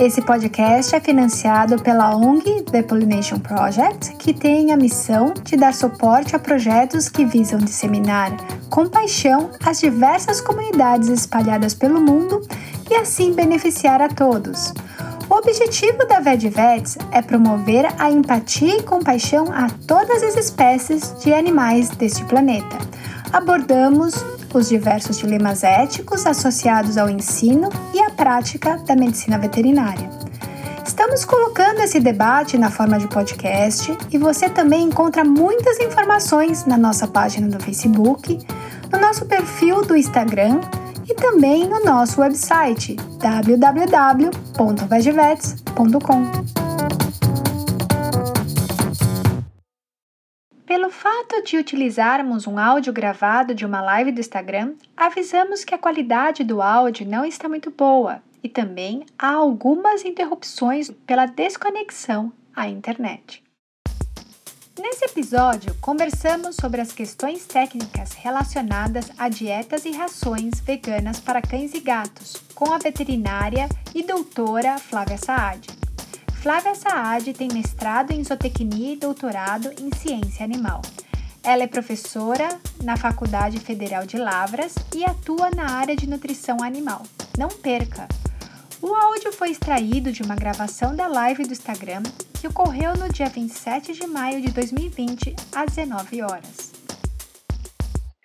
Esse podcast é financiado pela ONG The Pollination Project, que tem a missão de dar suporte a projetos que visam disseminar com paixão as diversas comunidades espalhadas pelo mundo e assim beneficiar a todos. O objetivo da VetVets é promover a empatia e compaixão a todas as espécies de animais deste planeta. Abordamos os diversos dilemas éticos associados ao ensino e à prática da medicina veterinária. Estamos colocando esse debate na forma de podcast e você também encontra muitas informações na nossa página do Facebook, no nosso perfil do Instagram e também no nosso website www.vegevets.com. Fato de utilizarmos um áudio gravado de uma live do Instagram, avisamos que a qualidade do áudio não está muito boa e também há algumas interrupções pela desconexão à internet. Nesse episódio, conversamos sobre as questões técnicas relacionadas a dietas e rações veganas para cães e gatos, com a veterinária e doutora Flávia Saad. Flávia Saad tem mestrado em zootecnia e doutorado em ciência animal. Ela é professora na Faculdade Federal de Lavras e atua na área de nutrição animal. Não perca! O áudio foi extraído de uma gravação da live do Instagram que ocorreu no dia 27 de maio de 2020, às 19 horas.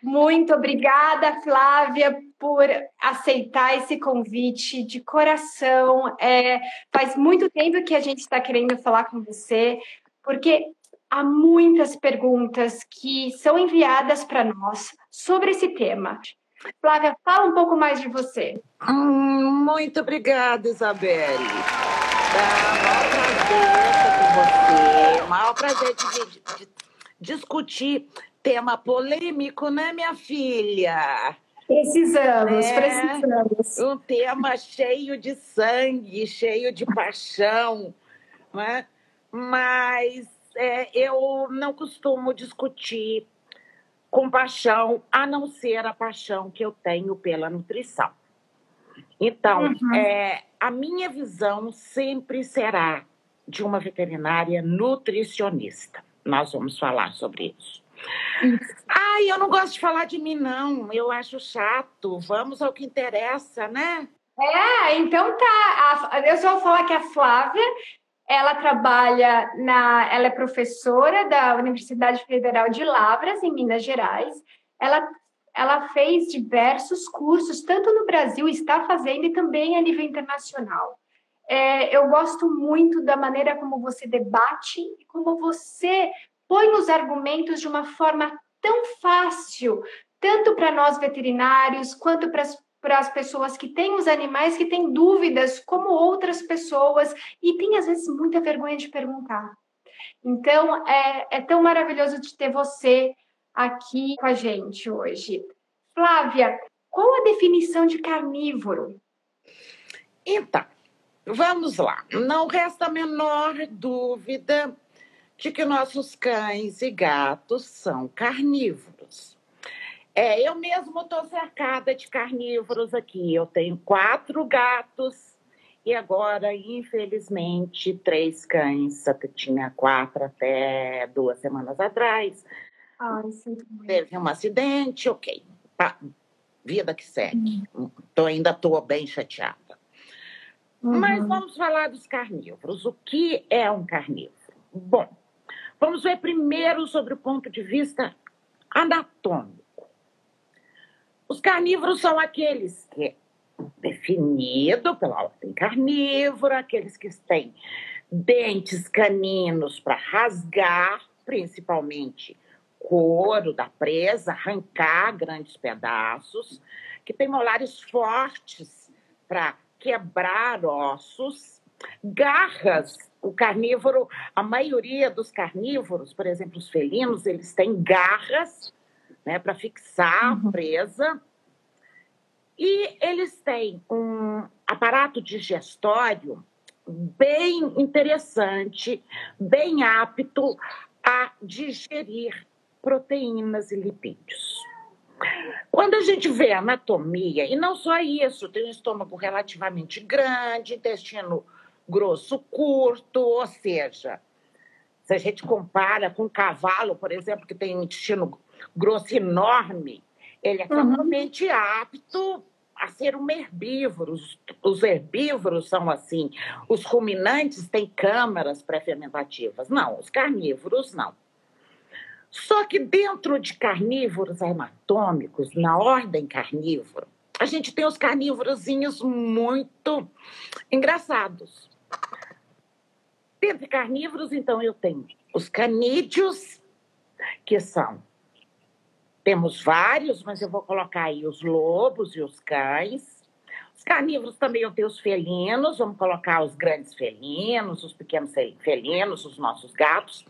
Muito obrigada, Flávia, por aceitar esse convite de coração. É, faz muito tempo que a gente está querendo falar com você, porque há muitas perguntas que são enviadas para nós sobre esse tema. Flávia, fala um pouco mais de você. Hum, muito obrigada, Isabelle. É um maior prazer estar com você, maior prazer de, de, de discutir tema polêmico, né, minha filha? Precisamos, é, precisamos. Um tema cheio de sangue, cheio de paixão, né? mas é, eu não costumo discutir com paixão, a não ser a paixão que eu tenho pela nutrição. Então, uhum. é, a minha visão sempre será de uma veterinária nutricionista. Nós vamos falar sobre isso. Ai, eu não gosto de falar de mim, não. Eu acho chato. Vamos ao que interessa, né? É, então tá. eu só vou falar que a Flávia, ela trabalha na. Ela é professora da Universidade Federal de Lavras, em Minas Gerais. Ela, ela fez diversos cursos, tanto no Brasil, está fazendo, e também a nível internacional. É, eu gosto muito da maneira como você debate e como você põe os argumentos de uma forma tão fácil, tanto para nós veterinários, quanto para as para as pessoas que têm os animais, que têm dúvidas, como outras pessoas, e tem às vezes muita vergonha de perguntar. Então, é, é tão maravilhoso de ter você aqui com a gente hoje. Flávia, qual a definição de carnívoro? Então, vamos lá. Não resta a menor dúvida de que nossos cães e gatos são carnívoros. É, eu mesmo estou cercada de carnívoros aqui. Eu tenho quatro gatos e agora, infelizmente, três cães. Eu tinha quatro até duas semanas atrás. Ai, sim. Teve um acidente, ok. vida que segue. Uhum. Tô, ainda estou bem chateada. Uhum. Mas vamos falar dos carnívoros. O que é um carnívoro? Bom, Vamos ver primeiro sobre o ponto de vista anatômico. Os carnívoros são aqueles que é definido pela ordem carnívora, aqueles que têm dentes caninos para rasgar, principalmente couro da presa, arrancar grandes pedaços, que têm molares fortes para quebrar ossos, garras o carnívoro, a maioria dos carnívoros, por exemplo, os felinos, eles têm garras né, para fixar uhum. a presa. E eles têm um aparato digestório bem interessante, bem apto a digerir proteínas e lipídios. Quando a gente vê anatomia, e não só isso, tem um estômago relativamente grande, intestino grosso curto, ou seja, se a gente compara com um cavalo, por exemplo, que tem um intestino grosso enorme, ele é uhum. totalmente apto a ser um herbívoro. Os, os herbívoros são assim. Os ruminantes têm câmaras pré-fermentativas. Não, os carnívoros não. Só que dentro de carnívoros anatômicos, na ordem carnívora, a gente tem os carnívorozinhos muito engraçados. Dentre carnívoros, então, eu tenho os canídeos, que são. Temos vários, mas eu vou colocar aí os lobos e os cães. Os carnívoros também eu tenho os felinos, vamos colocar os grandes felinos, os pequenos felinos, os nossos gatos.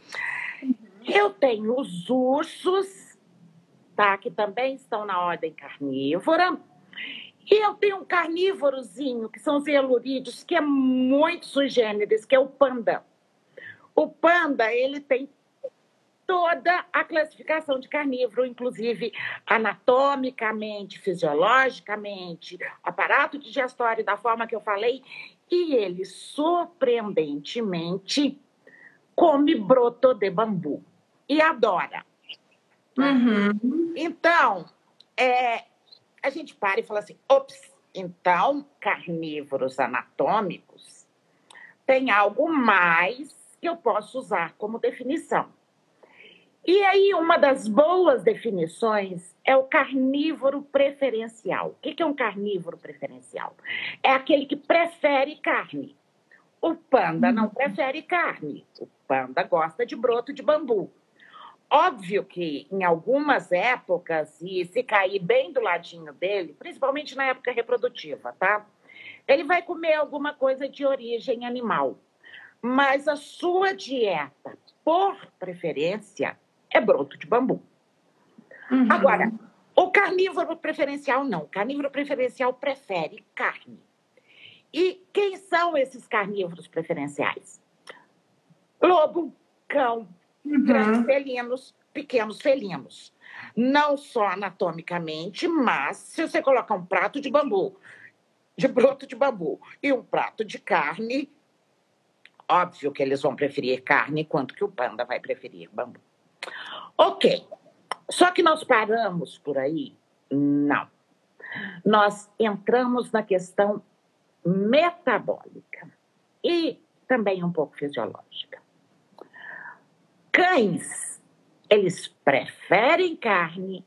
Eu tenho os ursos, tá? Que também estão na ordem carnívora. E eu tenho um carnívorozinho, que são os elurídeos, que é muito sui generis, que é o panda. O panda, ele tem toda a classificação de carnívoro, inclusive anatomicamente, fisiologicamente, aparato digestório da forma que eu falei, e ele surpreendentemente come broto de bambu e adora. Uhum. Então, é, a gente para e fala assim: ops, então carnívoros anatômicos tem algo mais que eu posso usar como definição. E aí, uma das boas definições é o carnívoro preferencial. O que é um carnívoro preferencial? É aquele que prefere carne. O panda não prefere carne. O panda gosta de broto de bambu. Óbvio que em algumas épocas, e se cair bem do ladinho dele, principalmente na época reprodutiva, tá? Ele vai comer alguma coisa de origem animal. Mas a sua dieta, por preferência, é broto de bambu. Uhum. Agora, o carnívoro preferencial não. O carnívoro preferencial prefere carne. E quem são esses carnívoros preferenciais? Lobo, cão, uhum. grandes felinos, pequenos felinos. Não só anatomicamente, mas se você colocar um prato de bambu, de broto de bambu, e um prato de carne, óbvio que eles vão preferir carne, enquanto que o panda vai preferir bambu. Ok. Só que nós paramos por aí? Não. Nós entramos na questão metabólica e também um pouco fisiológica. Cães, eles preferem carne,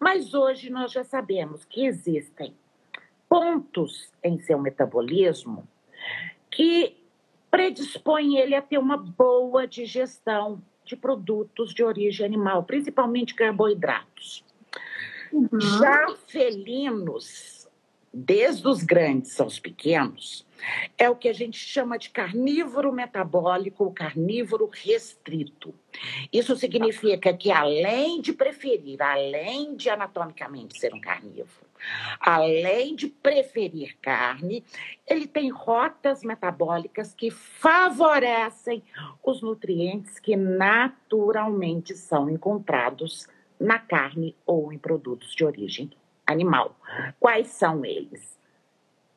mas hoje nós já sabemos que existem pontos em seu metabolismo que predispõem ele a ter uma boa digestão de produtos de origem animal, principalmente carboidratos. Uhum. Já felinos, desde os grandes aos pequenos, é o que a gente chama de carnívoro metabólico ou carnívoro restrito. Isso significa que, além de preferir, além de anatomicamente ser um carnívoro, além de preferir carne, ele tem rotas metabólicas que favorecem os nutrientes que naturalmente são encontrados na carne ou em produtos de origem animal. Quais são eles?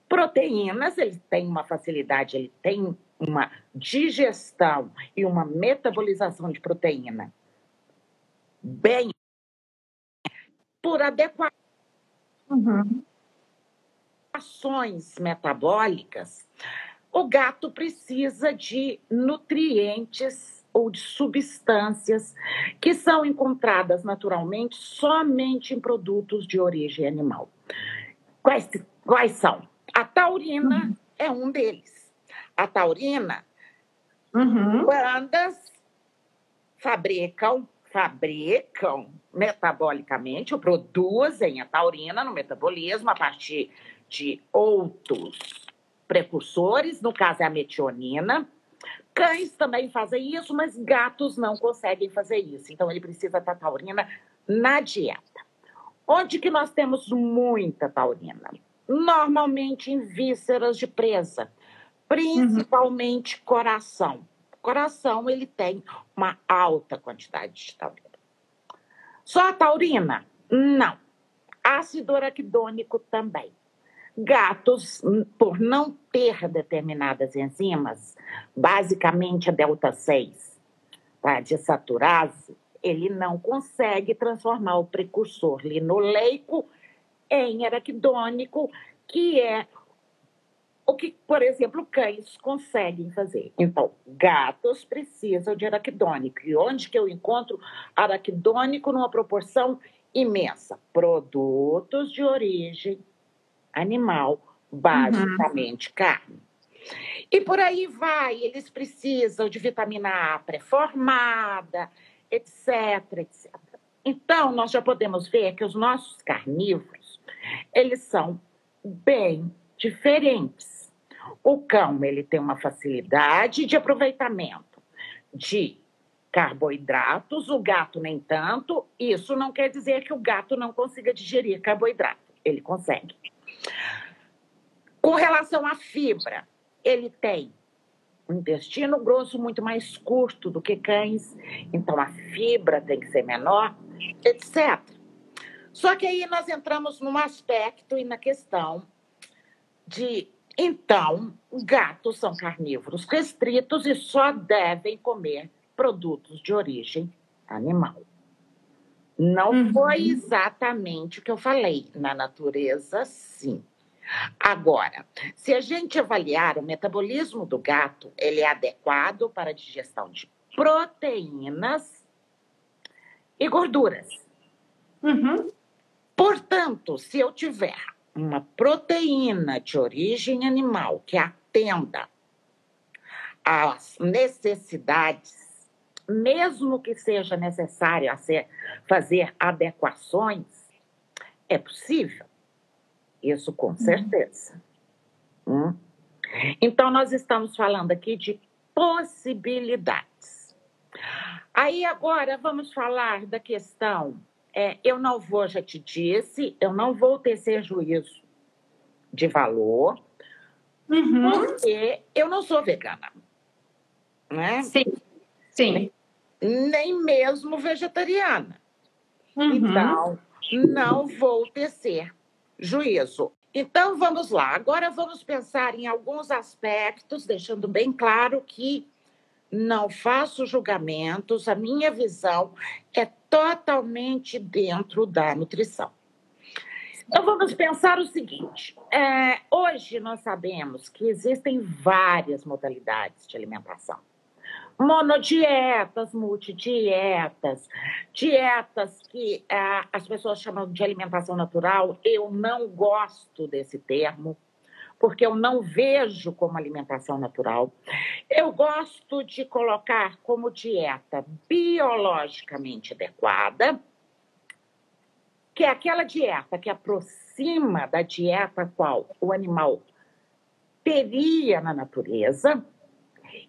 Proteínas, ele tem uma facilidade, ele tem uma digestão e uma metabolização de proteína bem por adequações uhum. metabólicas, o gato precisa de nutrientes ou de substâncias que são encontradas naturalmente somente em produtos de origem animal. Quais, quais são? A taurina uhum. é um deles. A taurina, uhum. bandas fabricam, fabricam metabolicamente, ou produzem a taurina no metabolismo a partir de outros precursores, no caso é a metionina. Cães também fazem isso, mas gatos não conseguem fazer isso. Então, ele precisa da taurina na dieta. Onde que nós temos muita taurina? normalmente em vísceras de presa, principalmente uhum. coração. Coração, ele tem uma alta quantidade de taurina. Só a taurina? Não. Ácido araquidônico também. Gatos, por não ter determinadas enzimas, basicamente a delta 6, tá, de saturase, ele não consegue transformar o precursor linoleico em araquidônico, que é o que, por exemplo, cães conseguem fazer. Então, gatos precisam de araquidônico. E onde que eu encontro araquidônico numa proporção imensa? Produtos de origem animal, basicamente uhum. carne. E por aí vai, eles precisam de vitamina A pré-formada, etc, etc. Então, nós já podemos ver que os nossos carnívoros, eles são bem diferentes. O cão, ele tem uma facilidade de aproveitamento de carboidratos, o gato nem tanto. Isso não quer dizer que o gato não consiga digerir carboidrato. Ele consegue. Com relação à fibra, ele tem um intestino grosso muito mais curto do que cães, então a fibra tem que ser menor, etc. Só que aí nós entramos num aspecto e na questão de então, gatos são carnívoros restritos e só devem comer produtos de origem animal. Não uhum. foi exatamente o que eu falei. Na natureza, sim. Agora, se a gente avaliar o metabolismo do gato, ele é adequado para a digestão de proteínas e gorduras. Uhum. Portanto, se eu tiver uma proteína de origem animal que atenda às necessidades, mesmo que seja necessário fazer adequações, é possível. Isso com uhum. certeza. Hum? Então, nós estamos falando aqui de possibilidades. Aí, agora, vamos falar da questão. É, eu não vou, já te disse, eu não vou tecer juízo de valor, uhum. porque eu não sou vegana. Né? Sim, sim. Nem mesmo vegetariana. Uhum. Então, não vou tecer juízo. Então, vamos lá. Agora vamos pensar em alguns aspectos, deixando bem claro que não faço julgamentos, a minha visão é totalmente dentro da nutrição. Então, vamos pensar o seguinte: é, hoje nós sabemos que existem várias modalidades de alimentação monodietas, multidietas, dietas que ah, as pessoas chamam de alimentação natural. Eu não gosto desse termo, porque eu não vejo como alimentação natural. Eu gosto de colocar como dieta biologicamente adequada, que é aquela dieta que aproxima da dieta qual o animal teria na natureza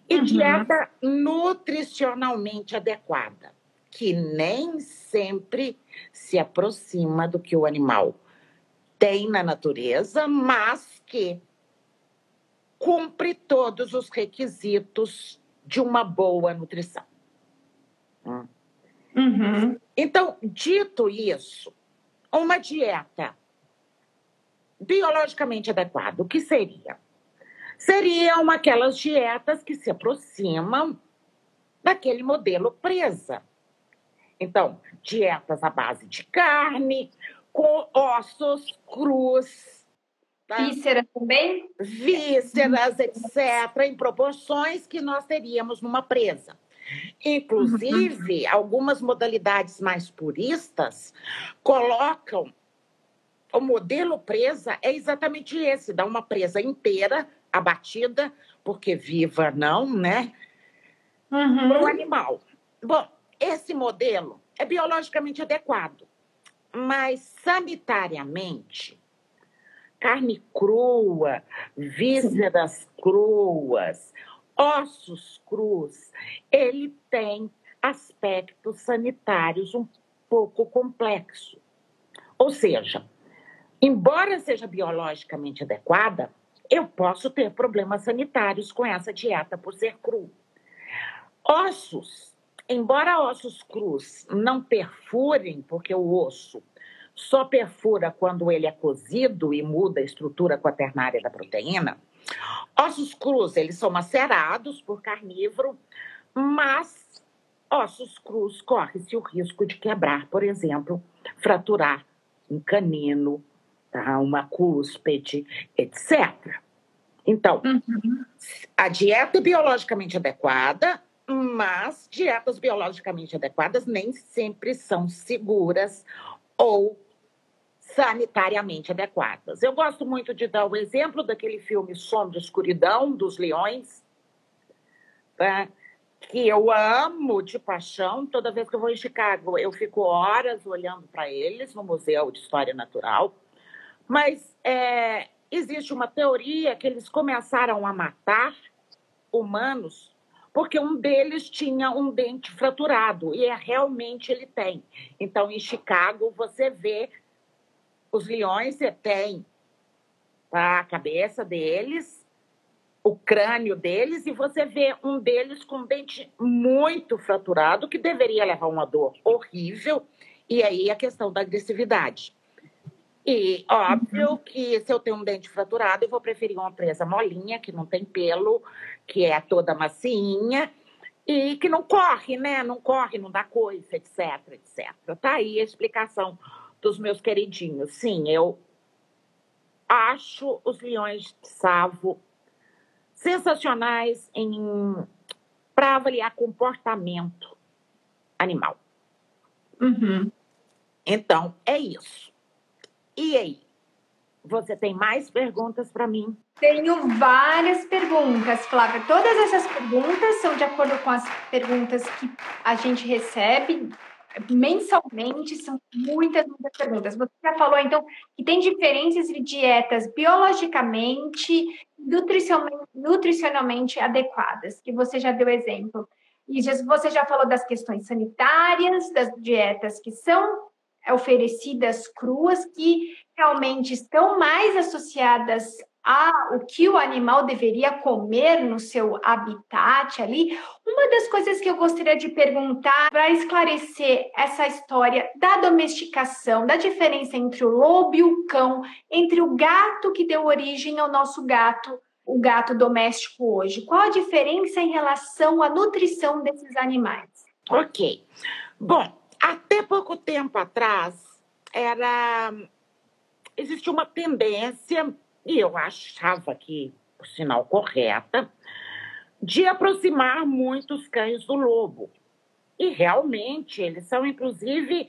e uhum. dieta nutricionalmente adequada, que nem sempre se aproxima do que o animal tem na natureza, mas que cumpre todos os requisitos de uma boa nutrição. Hum. Uhum. Então, dito isso, uma dieta biologicamente adequada, o que seria? seriam aquelas dietas que se aproximam daquele modelo presa. Então, dietas à base de carne, com ossos crus. Tá? Vísceras também? Vísceras, etc., em proporções que nós teríamos numa presa. Inclusive, uhum. algumas modalidades mais puristas colocam o modelo presa é exatamente esse, dá uma presa inteira abatida, porque viva não, né? Uhum. Para o animal. Bom, esse modelo é biologicamente adequado, mas sanitariamente, carne crua, vísceras cruas, ossos crus, ele tem aspectos sanitários um pouco complexos. Ou seja, embora seja biologicamente adequada, eu posso ter problemas sanitários com essa dieta por ser cru. Ossos, embora ossos crus não perfurem, porque o osso só perfura quando ele é cozido e muda a estrutura quaternária da proteína, ossos crus, eles são macerados por carnívoro, mas ossos crus corre-se o risco de quebrar, por exemplo, fraturar um canino, tá? uma cúspide, etc. Então, uhum. a dieta é biologicamente adequada, mas dietas biologicamente adequadas nem sempre são seguras ou sanitariamente adequadas. Eu gosto muito de dar o exemplo daquele filme Sombra e Escuridão, dos Leões, tá? que eu amo de paixão. Toda vez que eu vou em Chicago, eu fico horas olhando para eles no Museu de História Natural. Mas é, existe uma teoria que eles começaram a matar humanos porque um deles tinha um dente fraturado e é, realmente ele tem. Então, em Chicago, você vê os leões, você tem tá, a cabeça deles, o crânio deles, e você vê um deles com um dente muito fraturado, que deveria levar uma dor horrível, e aí a questão da agressividade. E óbvio uhum. que se eu tenho um dente fraturado, eu vou preferir uma presa molinha, que não tem pelo, que é toda macinha e que não corre, né? Não corre, não dá coisa, etc, etc. Tá aí a explicação dos meus queridinhos. Sim, eu acho os leões de Savo sensacionais em para avaliar comportamento animal. Uhum. Então, é isso. E aí? Você tem mais perguntas para mim? Tenho várias perguntas, Flávia. Todas essas perguntas são de acordo com as perguntas que a gente recebe mensalmente, são muitas, muitas perguntas. Você já falou, então, que tem diferenças entre dietas biologicamente nutricionalmente, nutricionalmente adequadas, que você já deu exemplo. E você já falou das questões sanitárias, das dietas que são oferecidas cruas que realmente estão mais associadas a o que o animal deveria comer no seu habitat ali. Uma das coisas que eu gostaria de perguntar para esclarecer essa história da domesticação, da diferença entre o lobo e o cão, entre o gato que deu origem ao nosso gato, o gato doméstico hoje. Qual a diferença em relação à nutrição desses animais? Ok. Bom, até pouco tempo atrás, era existia uma tendência, e eu achava que, por sinal correta, de aproximar muitos cães do lobo. E realmente eles são, inclusive,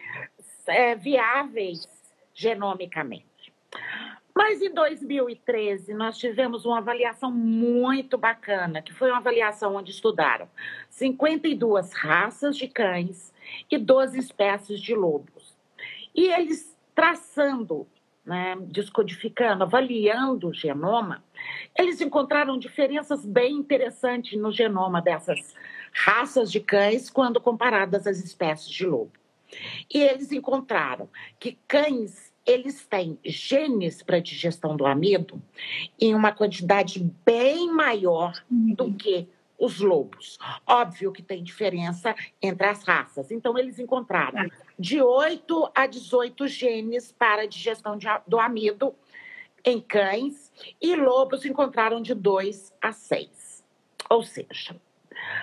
é, viáveis genomicamente. Mas em 2013 nós tivemos uma avaliação muito bacana, que foi uma avaliação onde estudaram 52 raças de cães e 12 espécies de lobos. E eles traçando, né, descodificando, avaliando o genoma, eles encontraram diferenças bem interessantes no genoma dessas raças de cães quando comparadas às espécies de lobo. E eles encontraram que cães eles têm genes para digestão do amido em uma quantidade bem maior do uhum. que os lobos. Óbvio que tem diferença entre as raças. Então, eles encontraram de 8 a 18 genes para digestão de, do amido em cães e lobos encontraram de 2 a 6. Ou seja,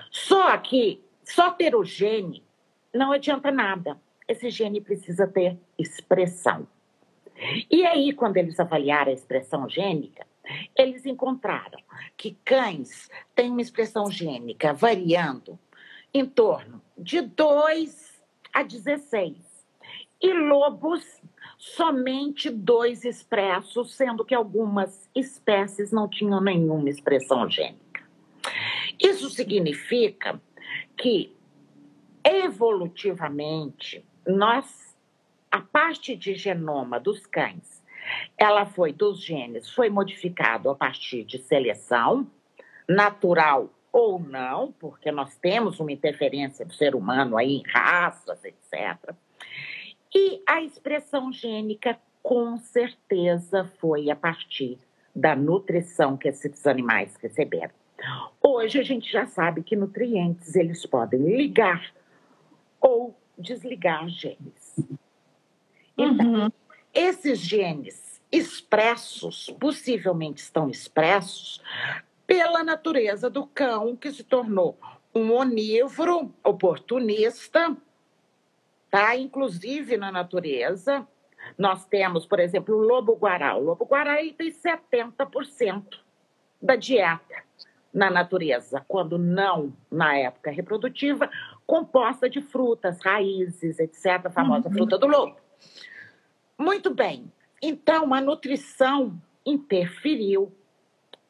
só que só ter o gene não adianta nada. Esse gene precisa ter expressão. E aí, quando eles avaliaram a expressão gênica, eles encontraram que cães têm uma expressão gênica variando em torno de 2 a 16. E lobos, somente dois expressos, sendo que algumas espécies não tinham nenhuma expressão gênica. Isso significa que, evolutivamente, nós, a parte de genoma dos cães ela foi dos genes, foi modificado a partir de seleção, natural ou não, porque nós temos uma interferência do ser humano aí em raças, etc. E a expressão gênica, com certeza, foi a partir da nutrição que esses animais receberam. Hoje a gente já sabe que nutrientes eles podem ligar ou desligar genes. Então, uhum. esses genes expressos, possivelmente estão expressos pela natureza do cão que se tornou um onívoro oportunista, tá? Inclusive na natureza, nós temos, por exemplo, o lobo-guará. O lobo-guará tem 70% da dieta na natureza, quando não na época reprodutiva, composta de frutas, raízes, etc., a famosa uhum. fruta do lobo. Muito bem. Então, a nutrição interferiu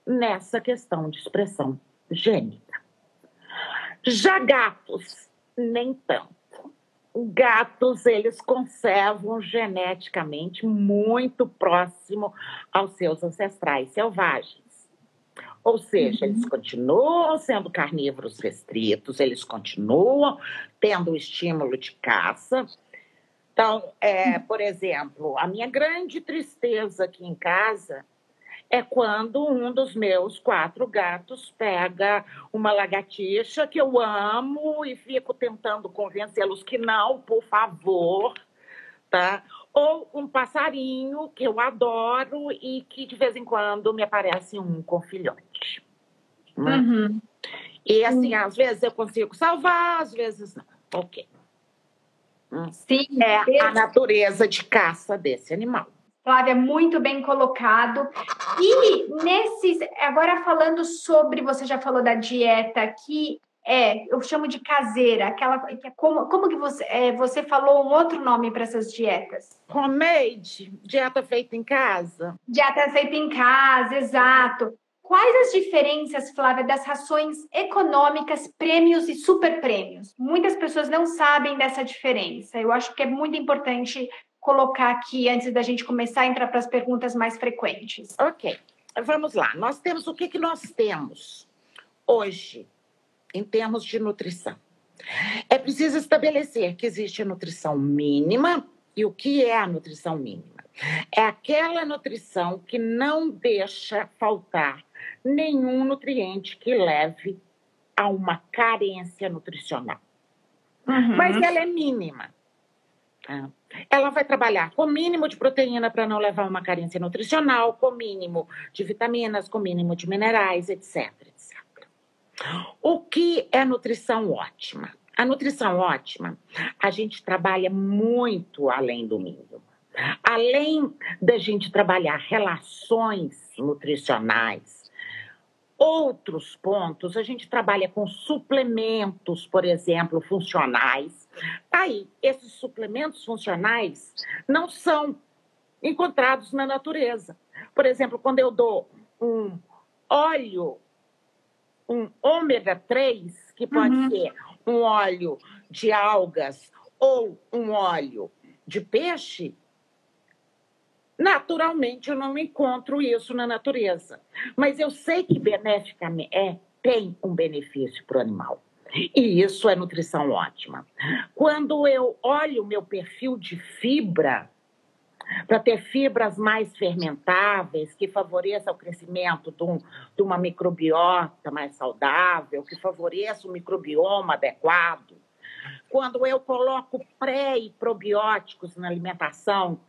nessa questão de expressão gênica. Já gatos, nem tanto. Gatos, eles conservam geneticamente muito próximo aos seus ancestrais selvagens. Ou seja, uhum. eles continuam sendo carnívoros restritos, eles continuam tendo o estímulo de caça. Então, é, por exemplo, a minha grande tristeza aqui em casa é quando um dos meus quatro gatos pega uma lagartixa que eu amo e fico tentando convencê-los que não, por favor, tá? Ou um passarinho que eu adoro e que de vez em quando me aparece um com filhote. Né? Uhum. E assim, uhum. às vezes eu consigo salvar, às vezes não. Ok. Sim, é a natureza de caça desse animal. Flávia, muito bem colocado. E nesses, agora falando sobre, você já falou da dieta que é, eu chamo de caseira, aquela que é como, como que você, é, você falou um outro nome para essas dietas? Homemade, dieta feita em casa. Dieta feita em casa, exato. Quais as diferenças, Flávia, das rações econômicas, prêmios e super prêmios? Muitas pessoas não sabem dessa diferença. Eu acho que é muito importante colocar aqui antes da gente começar a entrar para as perguntas mais frequentes. Ok, vamos lá. Nós temos o que, que nós temos hoje em termos de nutrição. É preciso estabelecer que existe a nutrição mínima e o que é a nutrição mínima. É aquela nutrição que não deixa faltar nenhum nutriente que leve a uma carência nutricional. Uhum. Mas ela é mínima. Tá? Ela vai trabalhar com mínimo de proteína para não levar uma carência nutricional, com mínimo de vitaminas, com mínimo de minerais, etc, etc. O que é nutrição ótima? A nutrição ótima, a gente trabalha muito além do mínimo. Além da gente trabalhar relações nutricionais, Outros pontos, a gente trabalha com suplementos, por exemplo, funcionais. Aí, esses suplementos funcionais não são encontrados na natureza. Por exemplo, quando eu dou um óleo, um ômega 3, que pode uhum. ser um óleo de algas ou um óleo de peixe, Naturalmente, eu não encontro isso na natureza, mas eu sei que beneficamente é, tem um benefício para o animal. E isso é nutrição ótima. Quando eu olho o meu perfil de fibra, para ter fibras mais fermentáveis, que favoreça o crescimento de, um, de uma microbiota mais saudável, que favoreça o microbioma adequado. Quando eu coloco pré e probióticos na alimentação,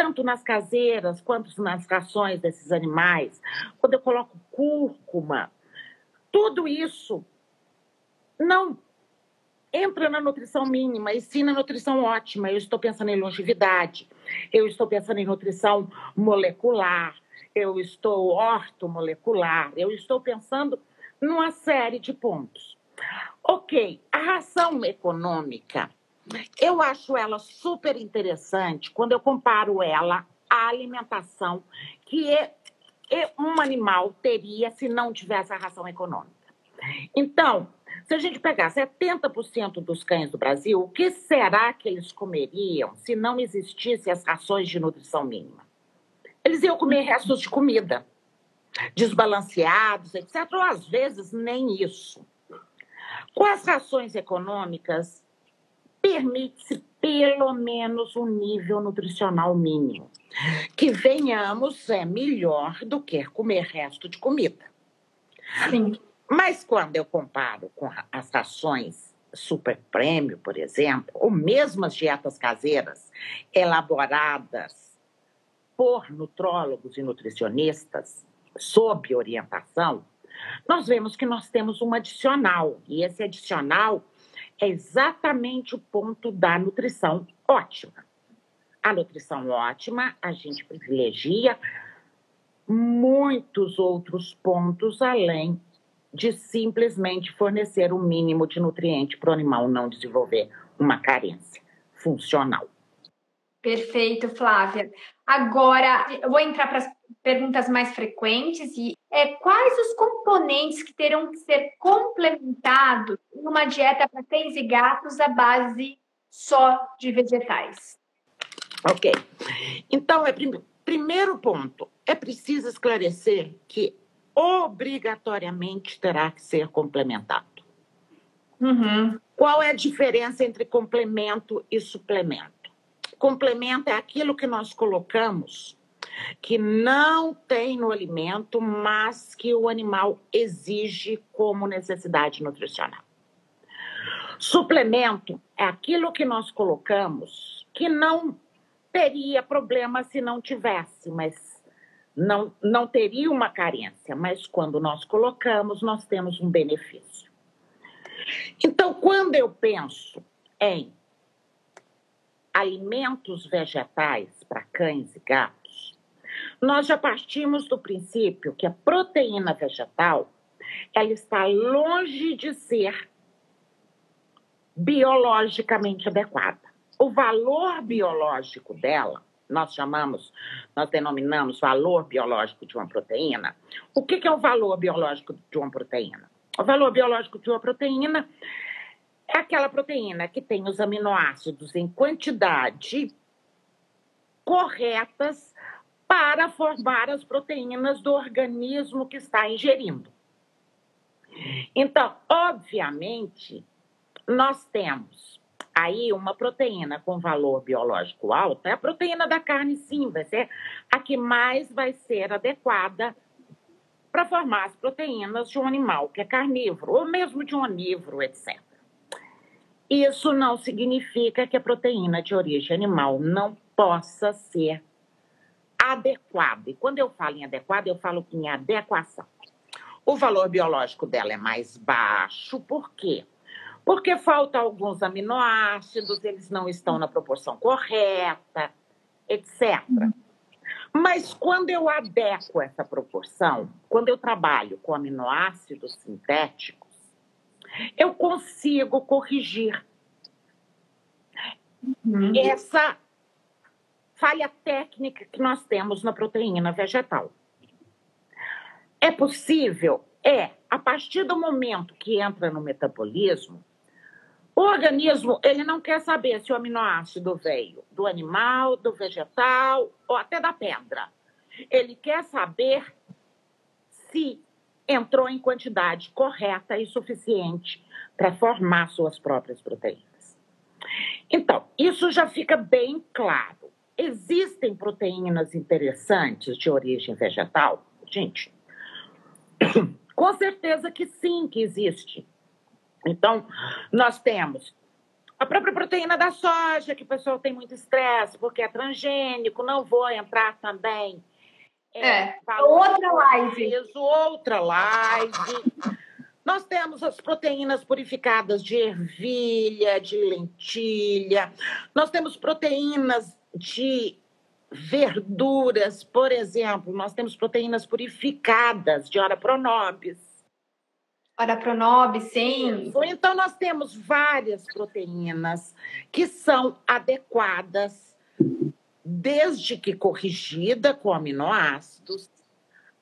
tanto nas caseiras quanto nas rações desses animais, quando eu coloco cúrcuma, tudo isso não entra na nutrição mínima, e sim na nutrição ótima. Eu estou pensando em longevidade, eu estou pensando em nutrição molecular, eu estou ortomolecular, eu estou pensando numa série de pontos. Ok, a ração econômica eu acho ela super interessante quando eu comparo ela à alimentação que um animal teria se não tivesse a ração econômica. Então, se a gente pegar 70% dos cães do Brasil, o que será que eles comeriam se não existissem as rações de nutrição mínima? Eles iam comer restos de comida, desbalanceados, etc. Ou às vezes nem isso. Com as rações econômicas, permite-se pelo menos um nível nutricional mínimo. Que venhamos é melhor do que comer resto de comida. Sim. Mas quando eu comparo com as rações super prêmio, por exemplo, ou mesmo as dietas caseiras elaboradas por nutrólogos e nutricionistas sob orientação, nós vemos que nós temos um adicional, e esse adicional é exatamente o ponto da nutrição ótima. A nutrição ótima, a gente privilegia muitos outros pontos além de simplesmente fornecer o um mínimo de nutriente para o animal não desenvolver uma carência funcional. Perfeito, Flávia. Agora, eu vou entrar para as perguntas mais frequentes e é, quais os componentes que terão que ser complementados em uma dieta para cães e gatos à base só de vegetais? Ok. Então, é prim primeiro ponto, é preciso esclarecer que obrigatoriamente terá que ser complementado. Uhum. Qual é a diferença entre complemento e suplemento? Complemento é aquilo que nós colocamos que não tem no alimento, mas que o animal exige como necessidade nutricional. Suplemento é aquilo que nós colocamos que não teria problema se não tivesse, mas não, não teria uma carência, mas quando nós colocamos, nós temos um benefício. Então, quando eu penso em alimentos vegetais para cães e gatos, nós já partimos do princípio que a proteína vegetal ela está longe de ser biologicamente adequada. O valor biológico dela nós chamamos, nós denominamos valor biológico de uma proteína. O que, que é o valor biológico de uma proteína? O valor biológico de uma proteína é aquela proteína que tem os aminoácidos em quantidade corretas para formar as proteínas do organismo que está ingerindo. Então, obviamente, nós temos Aí, uma proteína com valor biológico alto é a proteína da carne, sim, vai ser a que mais vai ser adequada para formar as proteínas de um animal que é carnívoro, ou mesmo de um onívoro, etc. Isso não significa que a proteína de origem animal não possa ser adequada. E quando eu falo em adequada, eu falo em adequação. O valor biológico dela é mais baixo, por quê? porque faltam alguns aminoácidos, eles não estão na proporção correta, etc. Mas quando eu adequo essa proporção, quando eu trabalho com aminoácidos sintéticos, eu consigo corrigir uhum. essa falha técnica que nós temos na proteína vegetal. É possível? É. A partir do momento que entra no metabolismo, o organismo, ele não quer saber se o aminoácido veio do animal, do vegetal ou até da pedra. Ele quer saber se entrou em quantidade correta e suficiente para formar suas próprias proteínas. Então, isso já fica bem claro. Existem proteínas interessantes de origem vegetal? Gente, com certeza que sim, que existe. Então, nós temos a própria proteína da soja, que o pessoal tem muito estresse, porque é transgênico, não vou entrar também. É, é outra live. outra live. Nós temos as proteínas purificadas de ervilha, de lentilha. Nós temos proteínas de verduras, por exemplo. Nós temos proteínas purificadas de ora pronobis. Parapronob, sim. Então, nós temos várias proteínas que são adequadas, desde que corrigida com aminoácidos,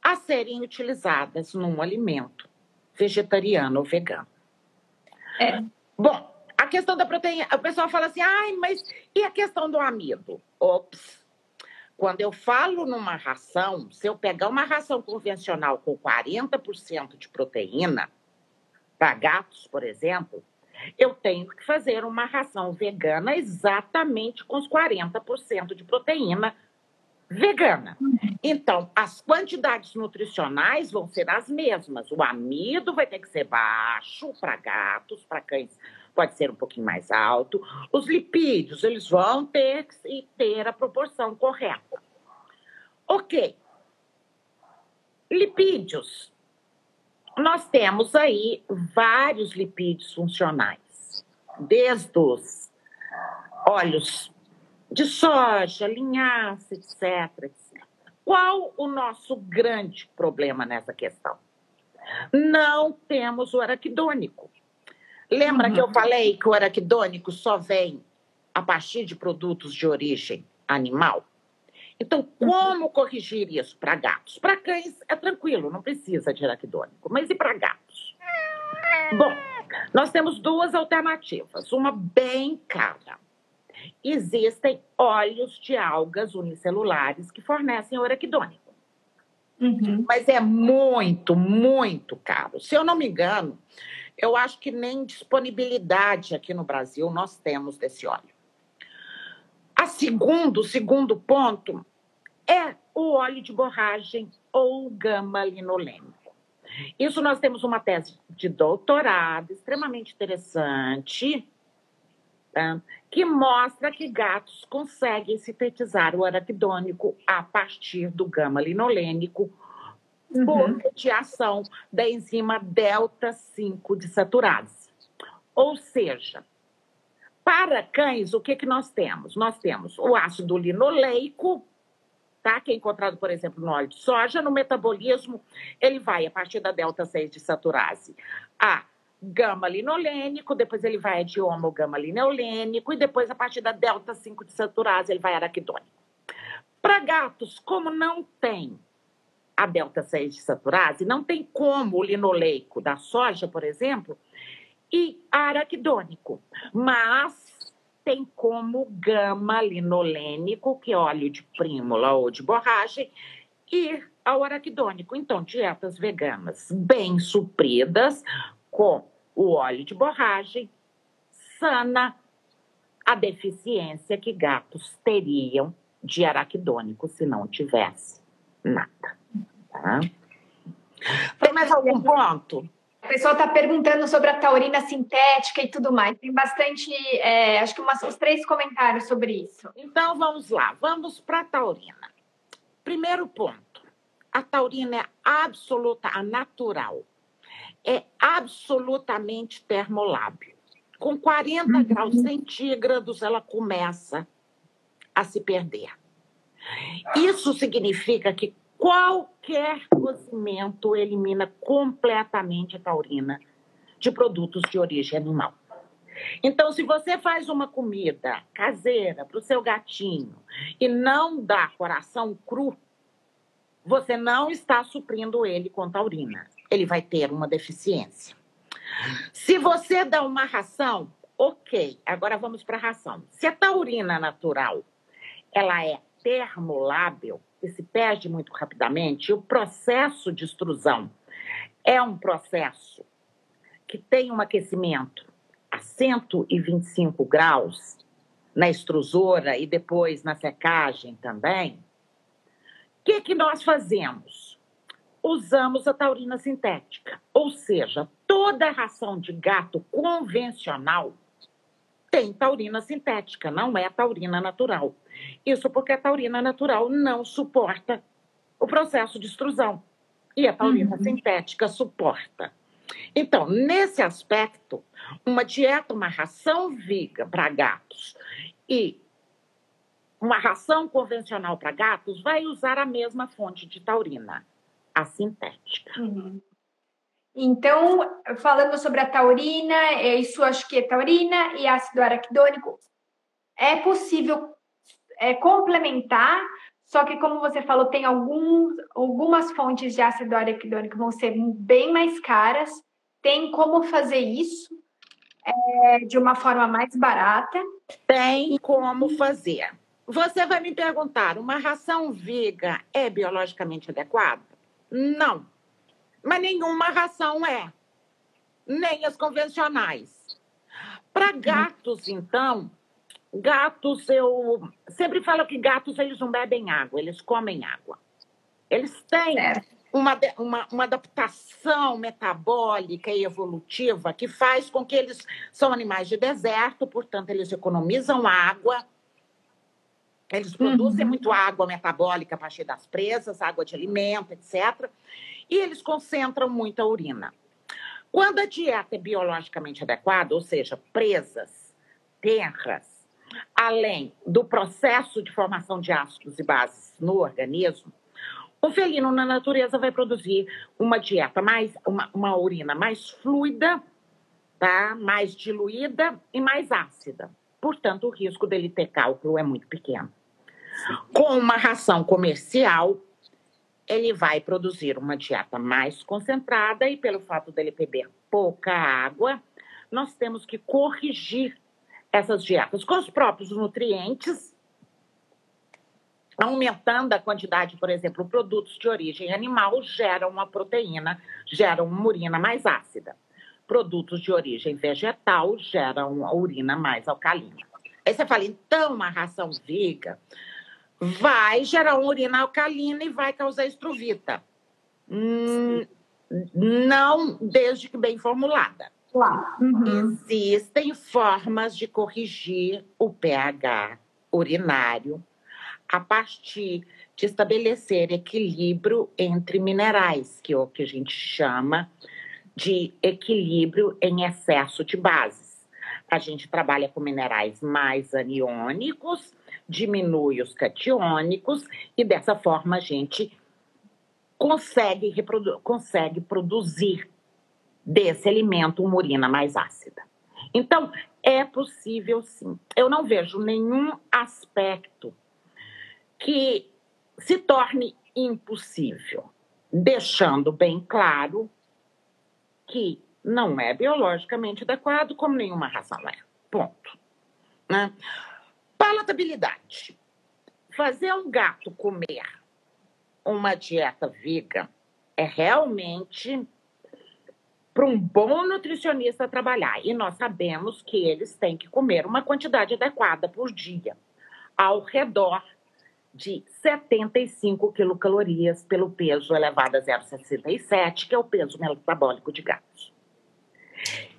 a serem utilizadas num alimento vegetariano ou vegano. É. Bom, questão da proteína, o pessoal fala assim, ai, mas e a questão do amido? Ops, quando eu falo numa ração, se eu pegar uma ração convencional com 40% de proteína, para gatos, por exemplo, eu tenho que fazer uma ração vegana exatamente com os 40% de proteína vegana. Então, as quantidades nutricionais vão ser as mesmas. O amido vai ter que ser baixo para gatos, para cães pode ser um pouquinho mais alto. Os lipídios, eles vão ter que ter a proporção correta. Ok. Lipídios. Nós temos aí vários lipídios funcionais, desde os óleos de soja, linhaça, etc, etc. Qual o nosso grande problema nessa questão? Não temos o araquidônico. Lembra uhum. que eu falei que o araquidônico só vem a partir de produtos de origem animal? Então, uhum. como corrigir isso para gatos? Para cães é tranquilo, não precisa de araquidônico, mas e para gatos? Bom, nós temos duas alternativas, uma bem cara. Existem óleos de algas unicelulares que fornecem o araquidônico. Uhum. Mas é muito, muito caro. Se eu não me engano, eu acho que nem disponibilidade aqui no Brasil nós temos desse óleo. A segundo, segundo ponto é o óleo de borragem ou gama linolênico. Isso nós temos uma tese de doutorado extremamente interessante, tá? que mostra que gatos conseguem sintetizar o araquidônico a partir do gama linolênico uhum. por mediação da enzima delta 5 desaturase. Ou seja, para cães, o que, que nós temos? Nós temos o ácido linoleico, tá? que é encontrado, por exemplo, no óleo de soja. No metabolismo, ele vai a partir da delta 6 desaturase a gama linolênico, depois ele vai de homo gama linolênico e depois a partir da delta 5 desaturase ele vai araquidônico. Para gatos, como não tem a delta 6 de saturase, não tem como o linoleico da soja, por exemplo, e araquidônico, mas tem como gama linolênico, que é óleo de prímula ou de borragem, e ao araquidônico. Então, dietas veganas bem supridas com o óleo de borragem sana a deficiência que gatos teriam de araquidônico se não tivesse nada. Tá? Tem mais algum ponto? O pessoal está perguntando sobre a taurina sintética e tudo mais. Tem bastante, é, acho que umas, uns três comentários sobre isso. Então vamos lá, vamos para a taurina. Primeiro ponto: a taurina é absoluta, a natural, é absolutamente termolábil. Com 40 uhum. graus centígrados, ela começa a se perder. Isso significa que Qualquer cozimento elimina completamente a taurina de produtos de origem animal. Então, se você faz uma comida caseira para o seu gatinho e não dá coração cru, você não está suprindo ele com taurina. Ele vai ter uma deficiência. Se você dá uma ração, ok. Agora vamos para a ração. Se a taurina natural ela é termolábil, que se perde muito rapidamente, o processo de extrusão é um processo que tem um aquecimento a 125 graus na extrusora e depois na secagem também. O que, que nós fazemos? Usamos a taurina sintética, ou seja, toda ração de gato convencional tem taurina sintética, não é taurina natural. Isso porque a taurina natural não suporta o processo de extrusão e a taurina uhum. sintética suporta. Então, nesse aspecto, uma dieta, uma ração viga para gatos e uma ração convencional para gatos vai usar a mesma fonte de taurina, a sintética. Uhum. Então, falando sobre a taurina, é isso acho que é taurina e ácido araquidônico, é possível é, complementar, só que como você falou, tem alguns, algumas fontes de ácido araquidônico que vão ser bem mais caras. Tem como fazer isso é, de uma forma mais barata? Tem como fazer. Você vai me perguntar, uma ração viga é biologicamente adequada? Não mas nenhuma ração é, nem as convencionais. Para gatos, então, gatos, eu sempre falo que gatos eles não bebem água, eles comem água. Eles têm uma, uma, uma adaptação metabólica e evolutiva que faz com que eles são animais de deserto, portanto, eles economizam água. Eles produzem uhum. muito água metabólica a partir das presas, água de alimento, etc. E eles concentram muita urina. Quando a dieta é biologicamente adequada, ou seja, presas, terras, além do processo de formação de ácidos e bases no organismo, o felino na natureza vai produzir uma dieta mais, uma, uma urina mais fluida, tá? mais diluída e mais ácida. Portanto, o risco dele ter cálculo é muito pequeno. Com uma ração comercial, ele vai produzir uma dieta mais concentrada e, pelo fato dele beber pouca água, nós temos que corrigir essas dietas com os próprios nutrientes, aumentando a quantidade, por exemplo, produtos de origem animal geram uma proteína, geram uma urina mais ácida. Produtos de origem vegetal geram uma urina mais alcalina. Aí você fala, então, uma ração viga vai gerar uma urina alcalina e vai causar estruvita. Hum, não desde que bem formulada. Uhum. Existem formas de corrigir o pH urinário a partir de estabelecer equilíbrio entre minerais, que é o que a gente chama de equilíbrio em excesso de bases. A gente trabalha com minerais mais aniônicos, diminui os catiônicos e dessa forma a gente consegue, consegue produzir desse alimento uma urina mais ácida. Então, é possível sim. Eu não vejo nenhum aspecto que se torne impossível, deixando bem claro que não é biologicamente adequado, como nenhuma ração é. Ponto. Né? Palatabilidade. Fazer um gato comer uma dieta vegan é realmente para um bom nutricionista trabalhar. E nós sabemos que eles têm que comer uma quantidade adequada por dia, ao redor de 75 quilocalorias pelo peso elevado a 0,67, que é o peso metabólico de gatos.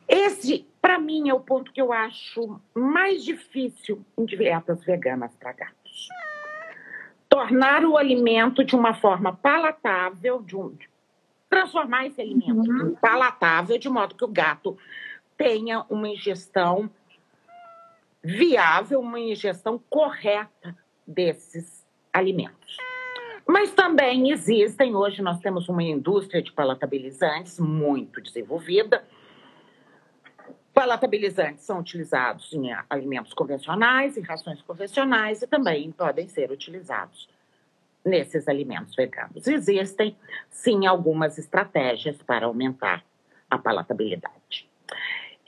Esse, para mim, é o ponto que eu acho mais difícil em dietas veganas para gatos. Tornar o alimento de uma forma palatável, de um, transformar esse alimento uhum. em palatável, de modo que o gato tenha uma ingestão viável, uma ingestão correta desses alimentos. Mas também existem, hoje nós temos uma indústria de palatabilizantes muito desenvolvida. Palatabilizantes são utilizados em alimentos convencionais, em rações convencionais e também podem ser utilizados nesses alimentos veganos. Existem, sim, algumas estratégias para aumentar a palatabilidade.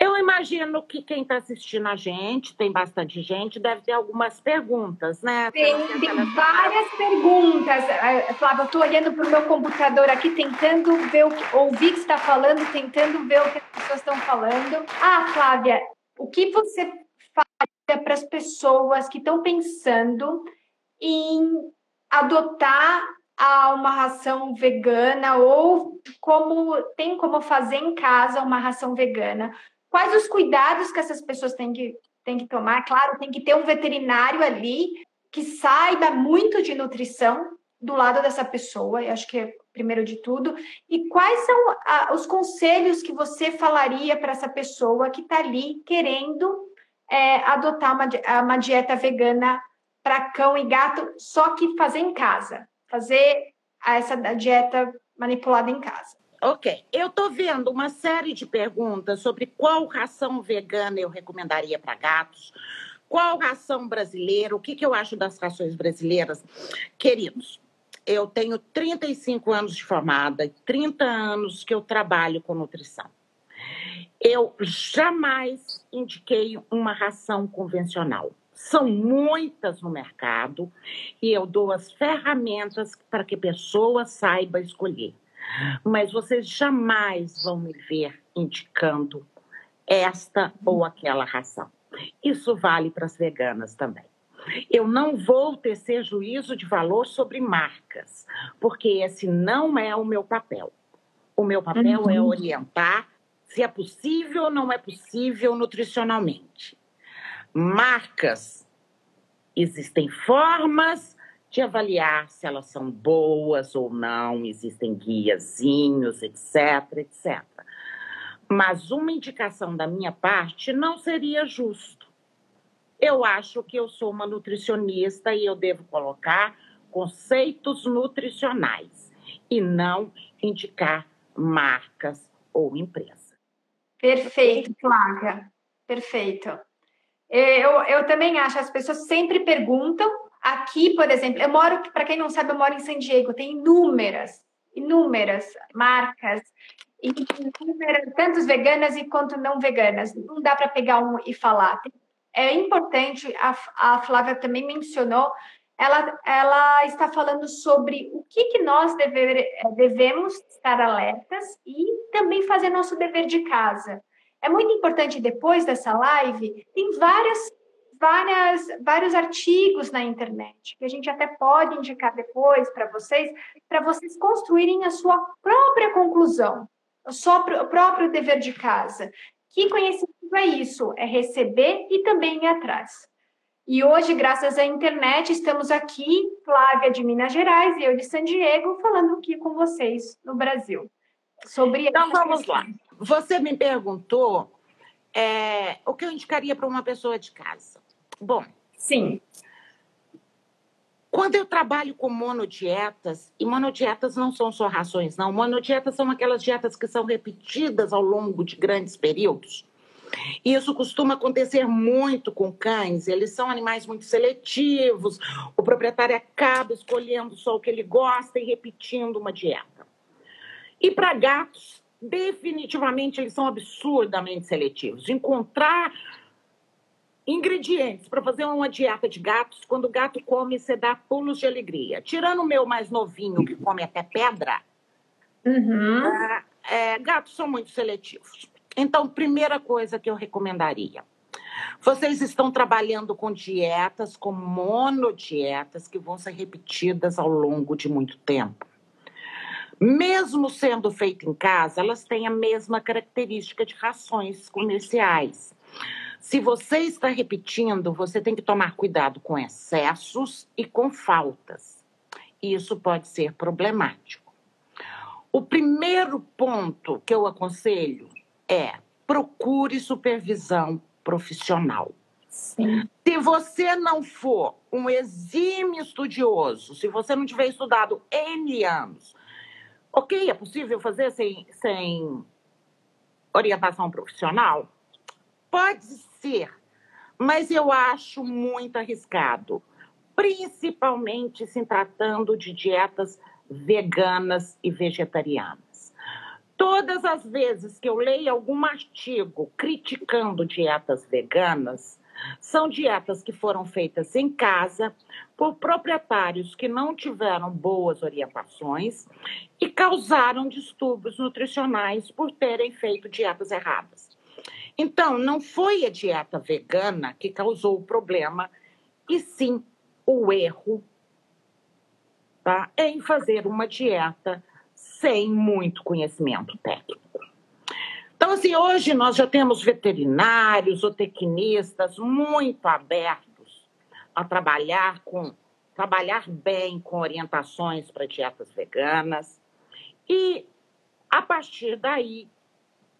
Eu imagino que quem está assistindo a gente, tem bastante gente, deve ter algumas perguntas, né? Tem, tem várias perguntas. É, Flávia, eu estou olhando para o meu computador aqui, tentando ver o que, ouvir o que está falando, tentando ver o que as pessoas estão falando. Ah, Flávia, o que você faria para as pessoas que estão pensando em adotar uma ração vegana ou como tem como fazer em casa uma ração vegana? Quais os cuidados que essas pessoas têm que, têm que tomar? Claro, tem que ter um veterinário ali que saiba muito de nutrição do lado dessa pessoa, eu acho que é primeiro de tudo. E quais são a, os conselhos que você falaria para essa pessoa que está ali querendo é, adotar uma, uma dieta vegana para cão e gato, só que fazer em casa, fazer essa dieta manipulada em casa? Ok, eu estou vendo uma série de perguntas sobre qual ração vegana eu recomendaria para gatos, qual ração brasileira, o que, que eu acho das rações brasileiras. Queridos, eu tenho 35 anos de formada, 30 anos que eu trabalho com nutrição. Eu jamais indiquei uma ração convencional. São muitas no mercado e eu dou as ferramentas para que a pessoa saiba escolher mas vocês jamais vão me ver indicando esta ou aquela ração. Isso vale para as veganas também. Eu não vou tecer juízo de valor sobre marcas, porque esse não é o meu papel. O meu papel é uhum. é orientar se é possível ou não é possível nutricionalmente. Marcas, existem formas de avaliar se elas são boas ou não, existem guiazinhos, etc, etc. Mas uma indicação da minha parte não seria justo. Eu acho que eu sou uma nutricionista e eu devo colocar conceitos nutricionais e não indicar marcas ou empresa. Perfeito, Flávia. Perfeito. Eu, eu também acho, as pessoas sempre perguntam. Aqui, por exemplo, eu moro, para quem não sabe, eu moro em San Diego, tem inúmeras, inúmeras marcas, inúmeras, tanto veganas quanto não veganas. Não dá para pegar um e falar. É importante, a, a Flávia também mencionou, ela, ela está falando sobre o que, que nós dever, devemos estar alertas e também fazer nosso dever de casa. É muito importante, depois dessa live, tem várias, várias, vários artigos na internet, que a gente até pode indicar depois para vocês, para vocês construírem a sua própria conclusão, o, seu, o próprio dever de casa. Que conhecimento é isso? É receber e também ir atrás. E hoje, graças à internet, estamos aqui, Flávia de Minas Gerais e eu de San Diego, falando aqui com vocês no Brasil. Sobre então vamos lá. Você me perguntou é, o que eu indicaria para uma pessoa de casa. Bom, sim. Quando eu trabalho com monodietas, e monodietas não são só rações, não. Monodietas são aquelas dietas que são repetidas ao longo de grandes períodos. E isso costuma acontecer muito com cães, eles são animais muito seletivos, o proprietário acaba escolhendo só o que ele gosta e repetindo uma dieta. E para gatos, definitivamente eles são absurdamente seletivos. Encontrar ingredientes para fazer uma dieta de gatos, quando o gato come, você dá pulos de alegria. Tirando o meu mais novinho, que come até pedra, uhum. é, é, gatos são muito seletivos. Então, primeira coisa que eu recomendaria. Vocês estão trabalhando com dietas, com monodietas, que vão ser repetidas ao longo de muito tempo. Mesmo sendo feito em casa, elas têm a mesma característica de rações comerciais. Se você está repetindo, você tem que tomar cuidado com excessos e com faltas. Isso pode ser problemático. O primeiro ponto que eu aconselho é procure supervisão profissional. Sim. Se você não for um exímio estudioso, se você não tiver estudado N anos, Ok, é possível fazer sem, sem orientação profissional? Pode ser, mas eu acho muito arriscado, principalmente se tratando de dietas veganas e vegetarianas. Todas as vezes que eu leio algum artigo criticando dietas veganas, são dietas que foram feitas em casa por proprietários que não tiveram boas orientações e causaram distúrbios nutricionais por terem feito dietas erradas. Então, não foi a dieta vegana que causou o problema, e sim o erro tá, em fazer uma dieta sem muito conhecimento técnico. Então, assim, hoje nós já temos veterinários, zootecnistas muito abertos a trabalhar com trabalhar bem com orientações para dietas veganas. E a partir daí,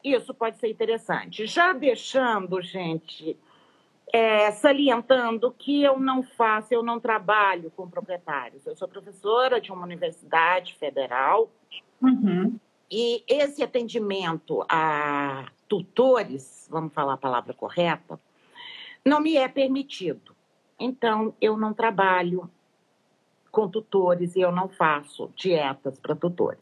isso pode ser interessante. Já deixando, gente, é, salientando que eu não faço, eu não trabalho com proprietários. Eu sou professora de uma universidade federal. Uhum. E esse atendimento a tutores, vamos falar a palavra correta, não me é permitido. Então, eu não trabalho com tutores e eu não faço dietas para tutores.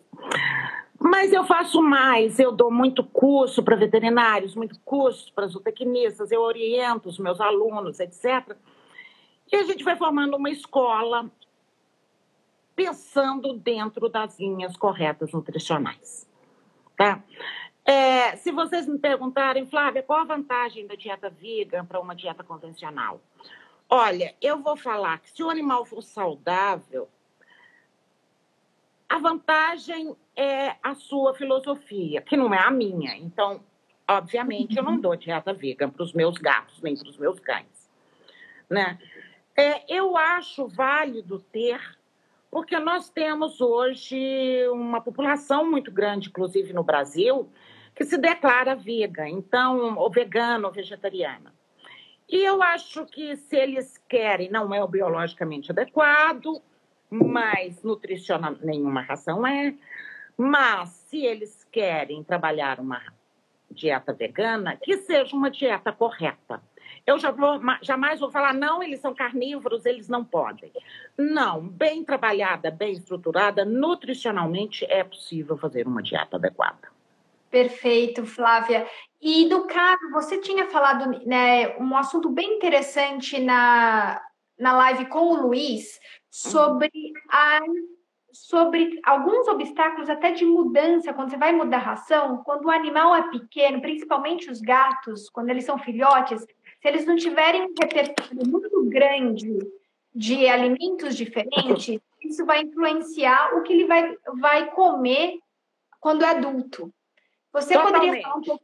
Mas eu faço mais, eu dou muito curso para veterinários, muito curso para zootecnistas, eu oriento os meus alunos, etc. E a gente vai formando uma escola pensando dentro das linhas corretas nutricionais. Tá? É, se vocês me perguntarem, Flávia, qual a vantagem da dieta vegan para uma dieta convencional? Olha, eu vou falar que se o animal for saudável, a vantagem é a sua filosofia, que não é a minha. Então, obviamente, eu não dou dieta vegan para os meus gatos, nem para os meus cães. Né? É, eu acho válido ter, porque nós temos hoje uma população muito grande, inclusive no Brasil, que se declara vegan, então, ou vegano, ou vegetariana. E eu acho que se eles querem, não é o biologicamente adequado, mas nutricional nenhuma ração é. Mas se eles querem trabalhar uma dieta vegana, que seja uma dieta correta. Eu já vou, jamais vou falar, não, eles são carnívoros, eles não podem. Não, bem trabalhada, bem estruturada, nutricionalmente é possível fazer uma dieta adequada. Perfeito, Flávia. E do caso, você tinha falado né, um assunto bem interessante na, na live com o Luiz sobre a sobre alguns obstáculos até de mudança quando você vai mudar a ração, quando o animal é pequeno, principalmente os gatos, quando eles são filhotes, se eles não tiverem um repertório muito grande de alimentos diferentes, isso vai influenciar o que ele vai, vai comer quando é adulto. Você Totalmente. poderia falar um pouco,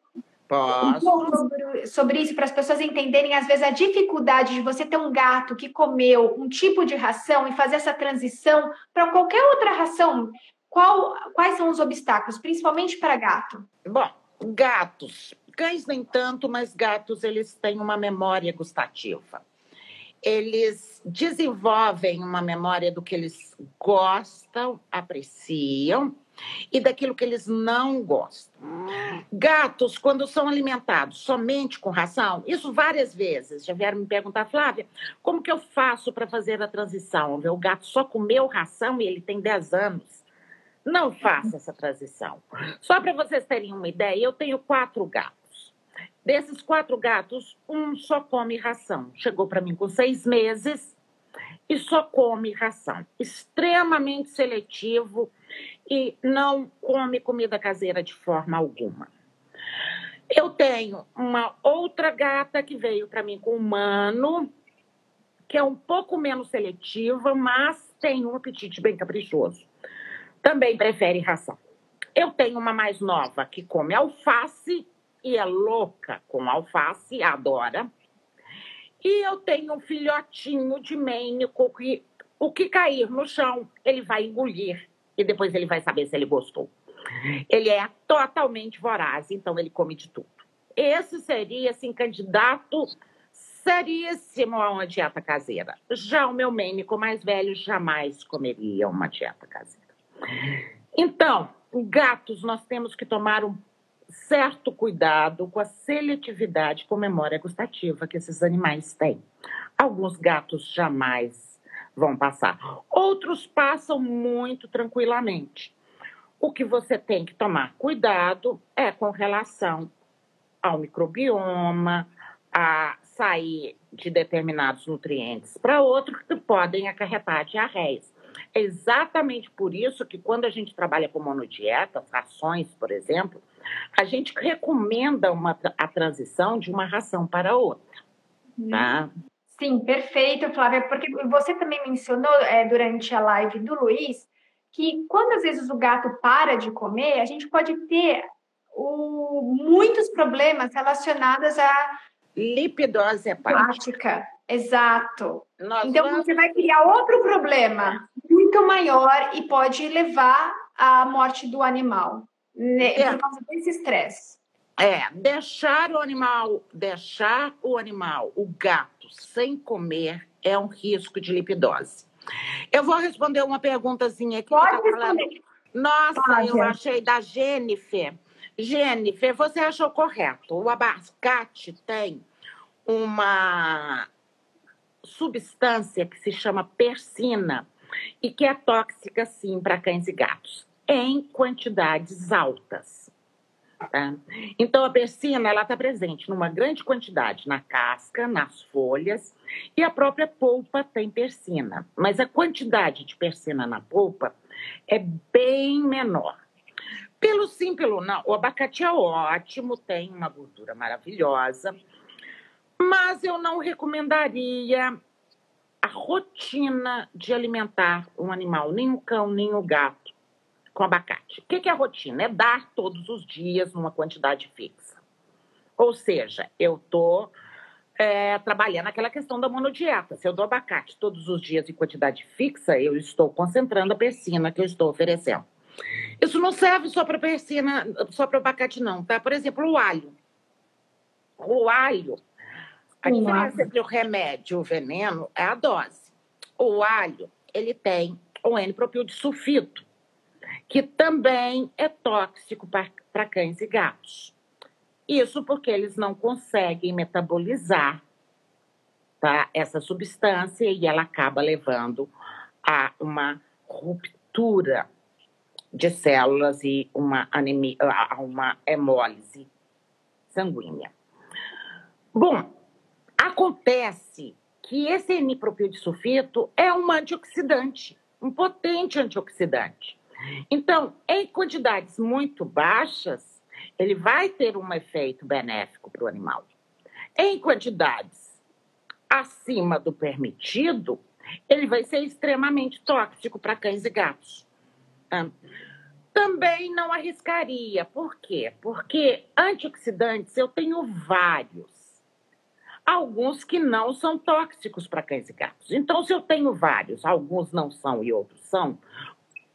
um pouco sobre, sobre, isso para as pessoas entenderem, às vezes, a dificuldade de você ter um gato que comeu um tipo de ração e fazer essa transição para qualquer outra ração? Qual, quais são os obstáculos, principalmente para gato? Bom, gatos. Cães nem tanto, mas gatos eles têm uma memória gustativa. Eles desenvolvem uma memória do que eles gostam, apreciam e daquilo que eles não gostam. Gatos, quando são alimentados somente com ração, isso várias vezes já vieram me perguntar, Flávia, como que eu faço para fazer a transição? O gato só comeu ração e ele tem 10 anos. Não faça essa transição. Só para vocês terem uma ideia, eu tenho quatro gatos. Desses quatro gatos, um só come ração. Chegou para mim com seis meses e só come ração. Extremamente seletivo e não come comida caseira de forma alguma. Eu tenho uma outra gata que veio para mim com humano, que é um pouco menos seletiva, mas tem um apetite bem caprichoso. Também prefere ração. Eu tenho uma mais nova que come alface e é louca com alface, adora. E eu tenho um filhotinho de Maine que o que cair no chão, ele vai engolir e depois ele vai saber se ele gostou. Ele é totalmente voraz, então ele come de tudo. Esse seria, assim, candidato seríssimo a uma dieta caseira. Já o meu mênico mais velho jamais comeria uma dieta caseira. Então, gatos, nós temos que tomar um certo cuidado com a seletividade com memória gustativa que esses animais têm. Alguns gatos jamais vão passar. Outros passam muito tranquilamente. O que você tem que tomar cuidado é com relação ao microbioma, a sair de determinados nutrientes para outros que podem acarretar diarreias. É exatamente por isso que quando a gente trabalha com monodieta, rações, por exemplo, a gente recomenda uma, a transição de uma ração para outra. Tá? Sim, perfeito, Flávia, porque você também mencionou é, durante a live do Luiz que quando às vezes o gato para de comer, a gente pode ter o, muitos problemas relacionados à lipidose hepática. Exato. Nós então vamos... você vai criar outro problema muito maior e pode levar à morte do animal é. por causa desse estresse. É, deixar o animal, deixar o animal, o gato, sem comer é um risco de lipidose. Eu vou responder uma perguntazinha aqui. Pode tá responder. Nossa, Pode. eu achei da Jennifer. Jennifer, você achou correto. O abacate tem uma substância que se chama persina e que é tóxica, sim, para cães e gatos, em quantidades altas. Tá? Então, a persina está presente numa grande quantidade na casca, nas folhas, e a própria polpa tem persina. Mas a quantidade de persina na polpa é bem menor. Pelo sim, pelo não. O abacate é ótimo, tem uma gordura maravilhosa, mas eu não recomendaria a rotina de alimentar um animal, nem o cão, nem o gato, com abacate. O que é a rotina? É dar todos os dias numa quantidade fixa. Ou seja, eu estou é, trabalhando aquela questão da monodieta. Se eu dou abacate todos os dias em quantidade fixa, eu estou concentrando a persina que eu estou oferecendo. Isso não serve só para persina, só para abacate, não, tá? Por exemplo, o alho. O alho, a diferença entre o remédio e o veneno é a dose. O alho, ele tem o N-propil de sulfito, que também é tóxico para cães e gatos. Isso porque eles não conseguem metabolizar tá, essa substância e ela acaba levando a uma ruptura de células e uma, anemia, uma hemólise sanguínea. Bom, acontece que esse N-propildisulfito é um antioxidante, um potente antioxidante. Então, em quantidades muito baixas, ele vai ter um efeito benéfico para o animal. Em quantidades acima do permitido, ele vai ser extremamente tóxico para cães e gatos. Também não arriscaria. Por quê? Porque antioxidantes eu tenho vários. Alguns que não são tóxicos para cães e gatos. Então, se eu tenho vários, alguns não são e outros são,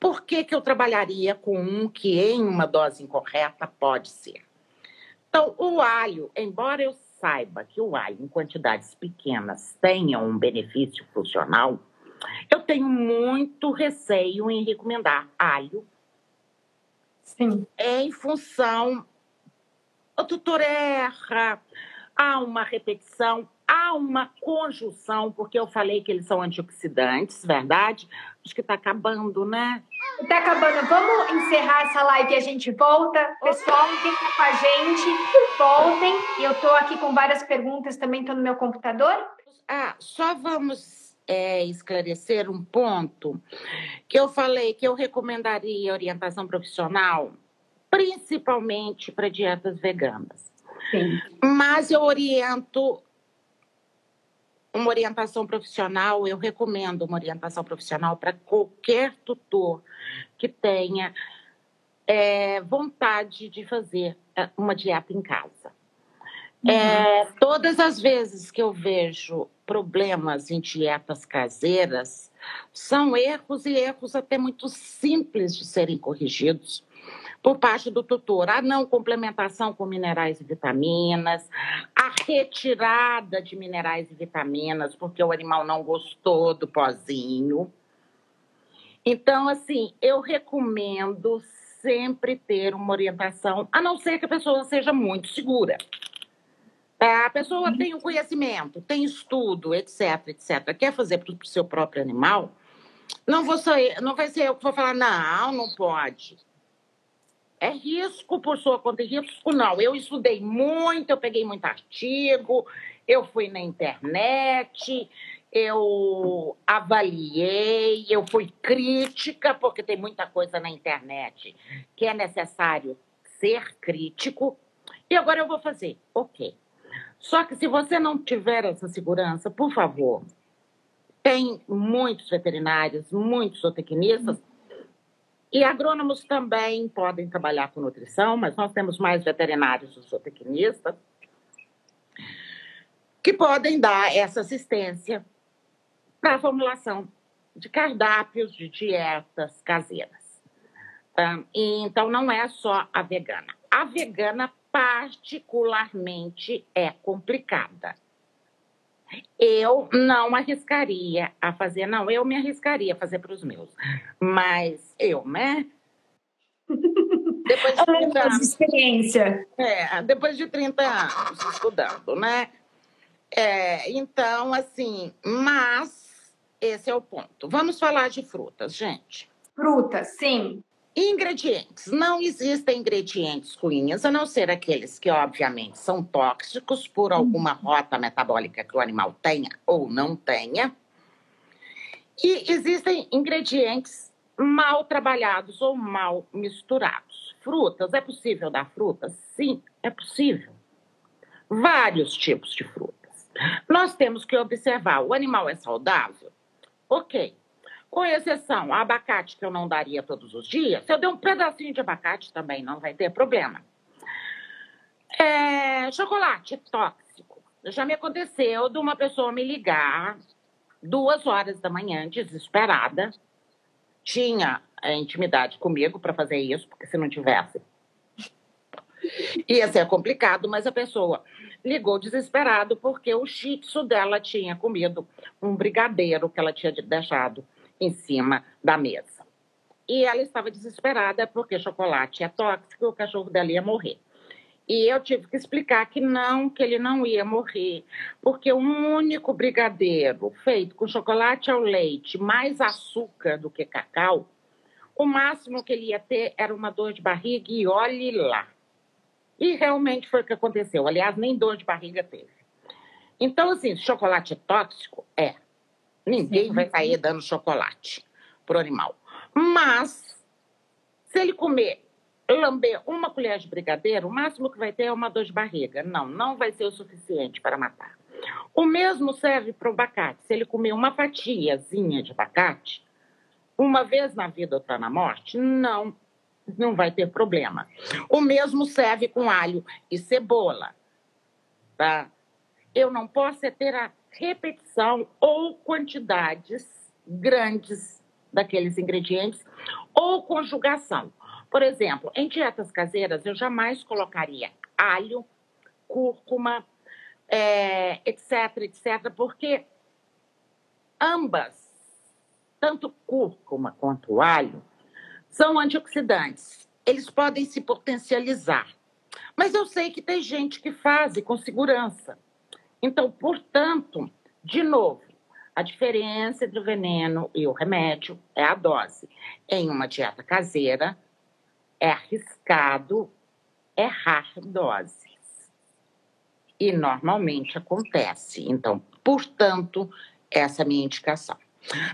por que, que eu trabalharia com um que em uma dose incorreta pode ser? Então, o alho, embora eu saiba que o alho em quantidades pequenas tenha um benefício funcional, eu tenho muito receio em recomendar alho Sim. em função. O tutor erra, há uma repetição, há uma conjunção, porque eu falei que eles são antioxidantes, verdade? Acho que está acabando, né? Está acabando. Vamos encerrar essa live e a gente volta. Pessoal, quem está com a gente, voltem. Eu estou aqui com várias perguntas também, estou no meu computador. Ah, só vamos é, esclarecer um ponto que eu falei que eu recomendaria orientação profissional, principalmente para dietas veganas. Sim. Mas eu oriento uma orientação profissional, eu recomendo uma orientação profissional para qualquer tutor que tenha é, vontade de fazer é, uma dieta em casa. Uhum. É, todas as vezes que eu vejo problemas em dietas caseiras, são erros e erros até muito simples de serem corrigidos por parte do tutor. A não complementação com minerais e vitaminas, a retirada de minerais e vitaminas, porque o animal não gostou do pozinho. Então, assim, eu recomendo sempre ter uma orientação, a não ser que a pessoa seja muito segura. É, a pessoa uhum. tem o conhecimento, tem estudo, etc, etc. Quer fazer para o seu próprio animal? Não, vou ser, não vai ser eu que vou falar, não, não pode. É risco por sua conta, risco não. Eu estudei muito, eu peguei muito artigo, eu fui na internet, eu avaliei, eu fui crítica, porque tem muita coisa na internet que é necessário ser crítico. E agora eu vou fazer, ok. Só que se você não tiver essa segurança, por favor, tem muitos veterinários, muitos zootecnistas e agrônomos também podem trabalhar com nutrição, mas nós temos mais veterinários e zootecnistas que podem dar essa assistência para a formulação de cardápios, de dietas caseiras. então, não é só a vegana. A vegana, particularmente, é complicada. Eu não arriscaria a fazer, não, eu me arriscaria a fazer para os meus. Mas eu, né? Depois de 30 anos. experiência. É, depois de 30 anos estudando, né? É, então, assim, mas esse é o ponto. Vamos falar de frutas, gente. Frutas, sim. Ingredientes. Não existem ingredientes ruins, a não ser aqueles que, obviamente, são tóxicos por alguma rota metabólica que o animal tenha ou não tenha. E existem ingredientes mal trabalhados ou mal misturados. frutas, é possível dar frutas? Sim, é possível. Vários tipos de frutas. Nós temos que observar: o animal é saudável? Ok. Com exceção, abacate que eu não daria todos os dias, se eu der um pedacinho de abacate também não vai ter problema. É, chocolate tóxico. Já me aconteceu de uma pessoa me ligar duas horas da manhã, desesperada. Tinha a intimidade comigo para fazer isso, porque se não tivesse, ia ser complicado, mas a pessoa ligou desesperado porque o shih dela tinha comido um brigadeiro que ela tinha deixado em cima da mesa. E ela estava desesperada porque chocolate é tóxico e o cachorro dela ia morrer. E eu tive que explicar que não, que ele não ia morrer, porque um único brigadeiro feito com chocolate ao leite, mais açúcar do que cacau, o máximo que ele ia ter era uma dor de barriga e olhe lá. E realmente foi o que aconteceu. Aliás, nem dor de barriga teve. Então, assim, chocolate tóxico? É. Ninguém vai sair dando chocolate para o animal. Mas, se ele comer, lamber uma colher de brigadeiro, o máximo que vai ter é uma dor de barriga. Não, não vai ser o suficiente para matar. O mesmo serve para o abacate. Se ele comer uma fatiazinha de abacate, uma vez na vida, outra na morte, não, não vai ter problema. O mesmo serve com alho e cebola. Tá? Eu não posso é ter a repetição ou quantidades grandes daqueles ingredientes ou conjugação. Por exemplo, em dietas caseiras, eu jamais colocaria alho, cúrcuma, é, etc, etc, porque ambas, tanto cúrcuma quanto alho, são antioxidantes. Eles podem se potencializar. Mas eu sei que tem gente que faz com segurança. Então, portanto, de novo, a diferença entre o veneno e o remédio é a dose. Em uma dieta caseira, é arriscado errar doses. E normalmente acontece. Então, portanto, essa é a minha indicação.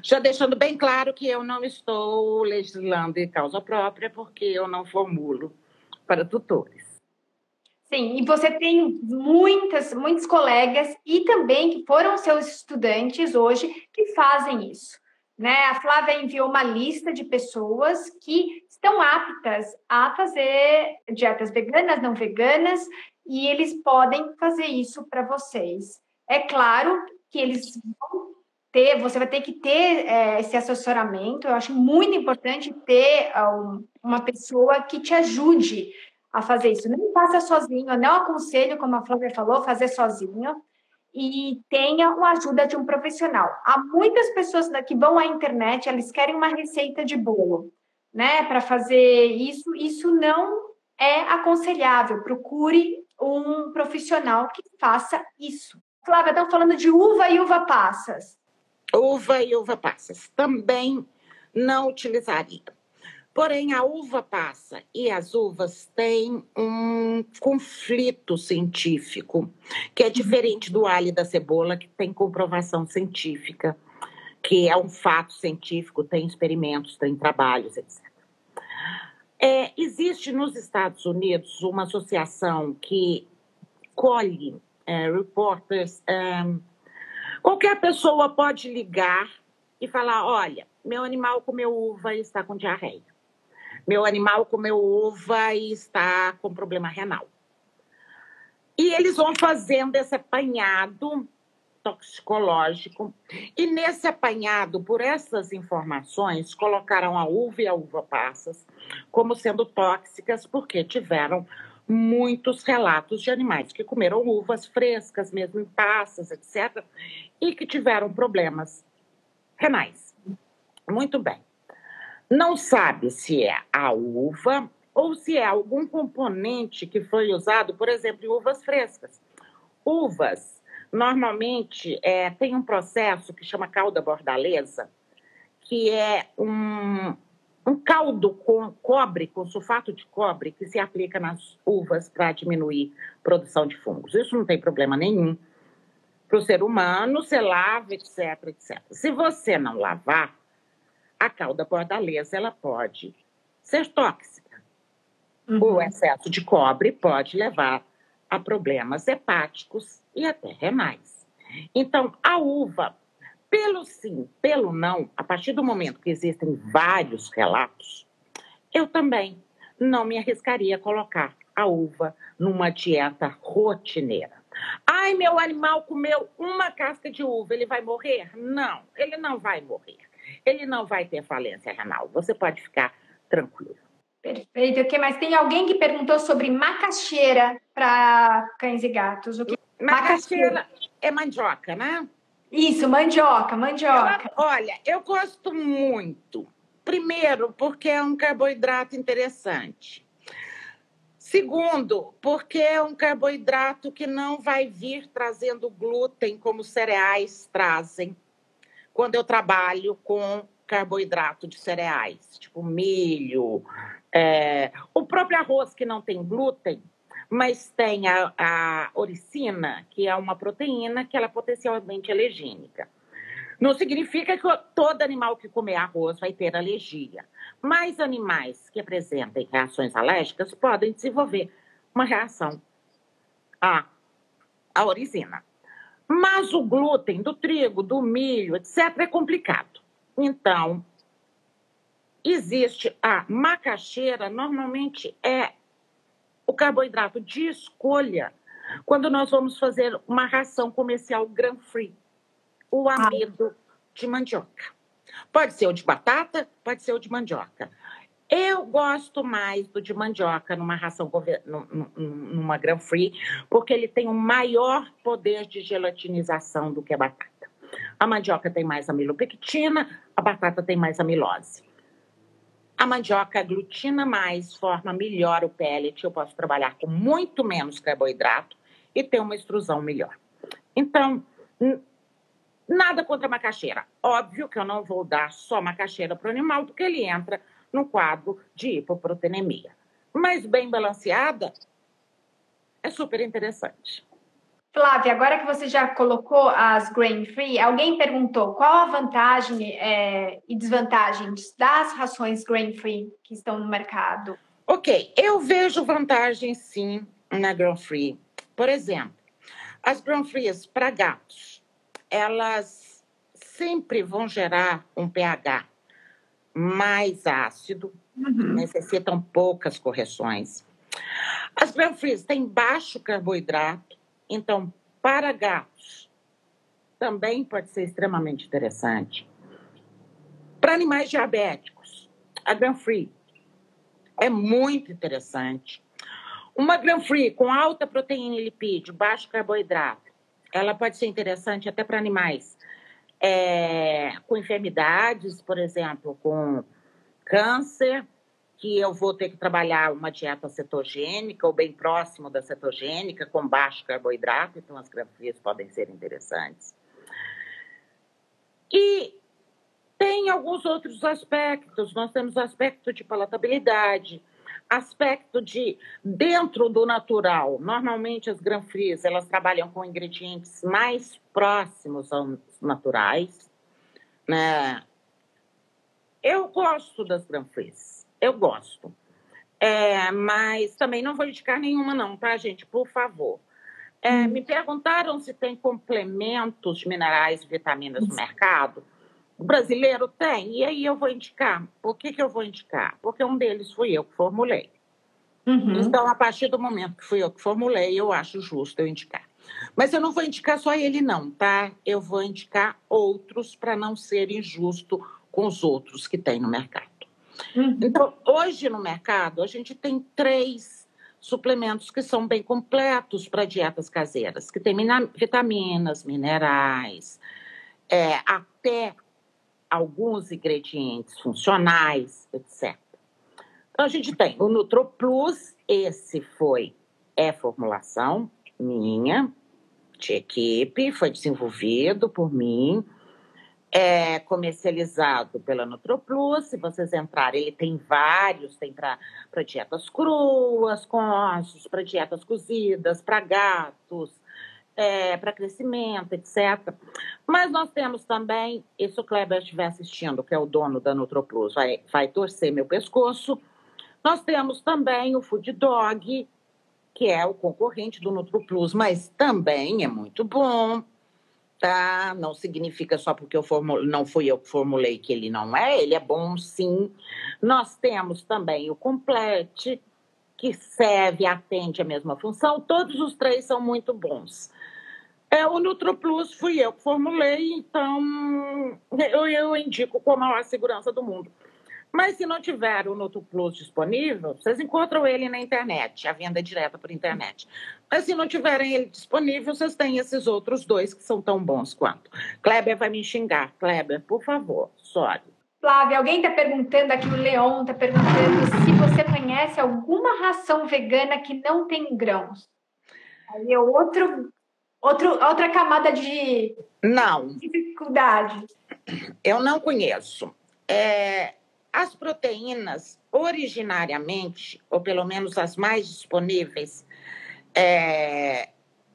Já deixando bem claro que eu não estou legislando em causa própria, porque eu não formulo para tutores. Sim, e você tem muitas, muitos colegas e também que foram seus estudantes hoje que fazem isso. Né? A Flávia enviou uma lista de pessoas que estão aptas a fazer dietas veganas, não veganas, e eles podem fazer isso para vocês. É claro que eles vão ter, você vai ter que ter é, esse assessoramento. Eu acho muito importante ter um, uma pessoa que te ajude a fazer isso. Não faça sozinho, não aconselho, como a Flávia falou, fazer sozinho e tenha a ajuda de um profissional. Há muitas pessoas que vão à internet, elas querem uma receita de bolo, né, para fazer isso. Isso não é aconselhável. Procure um profissional que faça isso. Flávia, estão falando de uva e uva passas. Uva e uva passas. Também não utilizaria. Porém, a uva passa e as uvas têm um conflito científico, que é diferente do alho e da cebola, que tem comprovação científica, que é um fato científico, tem experimentos, tem trabalhos, etc. É, existe nos Estados Unidos uma associação que colhe é, reporters. É, qualquer pessoa pode ligar e falar: olha, meu animal comeu uva e está com diarreia. Meu animal comeu uva e está com problema renal. E eles vão fazendo esse apanhado toxicológico. E nesse apanhado, por essas informações, colocaram a uva e a uva passas como sendo tóxicas, porque tiveram muitos relatos de animais que comeram uvas frescas, mesmo em passas, etc., e que tiveram problemas renais. Muito bem. Não sabe se é a uva ou se é algum componente que foi usado, por exemplo, em uvas frescas. Uvas, normalmente, é, tem um processo que chama calda bordaleza, que é um, um caldo com cobre, com sulfato de cobre, que se aplica nas uvas para diminuir a produção de fungos. Isso não tem problema nenhum para o ser humano, você lava, etc, etc. Se você não lavar, a calda bordaleza ela pode ser tóxica. Uhum. O excesso de cobre pode levar a problemas hepáticos e até renais. Então, a uva, pelo sim, pelo não, a partir do momento que existem vários relatos, eu também não me arriscaria a colocar a uva numa dieta rotineira. Ai, meu animal comeu uma casca de uva, ele vai morrer? Não, ele não vai morrer. Ele não vai ter falência renal. Você pode ficar tranquilo. Perfeito. O que mais? Tem alguém que perguntou sobre macaxeira para cães e gatos. O que... Macaxeira é mandioca, né? Isso, mandioca, mandioca. Eu, olha, eu gosto muito. Primeiro, porque é um carboidrato interessante. Segundo, porque é um carboidrato que não vai vir trazendo glúten como cereais trazem quando eu trabalho com carboidrato de cereais, tipo milho, é, o próprio arroz que não tem glúten, mas tem a, a oricina, que é uma proteína que ela é potencialmente alergênica. Não significa que todo animal que comer arroz vai ter alergia. Mas animais que apresentem reações alérgicas podem desenvolver uma reação à, à orizina. Mas o glúten do trigo, do milho, etc., é complicado. Então, existe a macaxeira, normalmente é o carboidrato de escolha quando nós vamos fazer uma ração comercial gram-free o ah. amido de mandioca. Pode ser o de batata, pode ser o de mandioca. Eu gosto mais do de mandioca numa ração, numa gram free, porque ele tem um maior poder de gelatinização do que a batata. A mandioca tem mais amilopectina, a batata tem mais amilose. A mandioca aglutina mais, forma melhor o pellet, eu posso trabalhar com muito menos carboidrato e ter uma extrusão melhor. Então, Nada contra a macaxeira. Óbvio que eu não vou dar só macaxeira para o animal, porque ele entra no quadro de hipoproteinemia. Mas bem balanceada, é super interessante. Flávia, agora que você já colocou as grain free, alguém perguntou qual a vantagem é, e desvantagens das rações grain free que estão no mercado? Ok, eu vejo vantagens sim na grain free. Por exemplo, as grain free para gatos elas sempre vão gerar um pH mais ácido, uhum. necessitam poucas correções. As grain-free têm baixo carboidrato, então, para gatos, também pode ser extremamente interessante. Para animais diabéticos, a grain-free é muito interessante. Uma grain-free com alta proteína e lipídio, baixo carboidrato, ela pode ser interessante até para animais é, com enfermidades, por exemplo, com câncer, que eu vou ter que trabalhar uma dieta cetogênica ou bem próximo da cetogênica, com baixo carboidrato, então as grafias podem ser interessantes. E tem alguns outros aspectos. Nós temos o aspecto de palatabilidade, aspecto de dentro do natural. Normalmente as granfrias elas trabalham com ingredientes mais próximos aos naturais, né? Eu gosto das granfrias, eu gosto. É, mas também não vou indicar nenhuma não, tá, gente? Por favor. É, hum. Me perguntaram se tem complementos minerais e vitaminas no mercado. O brasileiro tem, e aí eu vou indicar. Por que, que eu vou indicar? Porque um deles fui eu que formulei. Uhum. Então, a partir do momento que fui eu que formulei, eu acho justo eu indicar. Mas eu não vou indicar só ele, não, tá? Eu vou indicar outros para não ser injusto com os outros que tem no mercado. Uhum. Então, hoje no mercado, a gente tem três suplementos que são bem completos para dietas caseiras, que tem vitaminas, minerais, é, até alguns ingredientes funcionais, etc. Então, a gente tem o NutroPlus, esse foi, é formulação minha, de equipe, foi desenvolvido por mim, é comercializado pela NutroPlus. Se vocês entrarem, ele tem vários: tem para dietas cruas, com ossos, para dietas cozidas, para gatos, é, para crescimento, etc. Mas nós temos também, e se o Kleber estiver assistindo, que é o dono da NutroPlus, vai, vai torcer meu pescoço, Nós temos também o Food Dog, que é o concorrente do NutroPlus, mas também é muito bom, tá? Não significa só porque eu não fui eu que formulei que ele não é, ele é bom sim. Nós temos também o Complete, que serve, atende a mesma função, todos os três são muito bons. É, o NutroPlus fui eu que formulei, então eu, eu indico com a maior segurança do mundo. Mas se não tiver o Nuto Plus disponível, vocês encontram ele na internet, a venda é direta por internet. Mas se não tiverem ele disponível, vocês têm esses outros dois que são tão bons quanto. Kleber vai me xingar. Kleber, por favor, sorry. Flávia, alguém está perguntando aqui, o Leon está perguntando se você conhece alguma ração vegana que não tem grãos. Aí é outro, outro, outra camada de não. dificuldade. Eu não conheço. É, as proteínas, originariamente, ou pelo menos as mais disponíveis, é,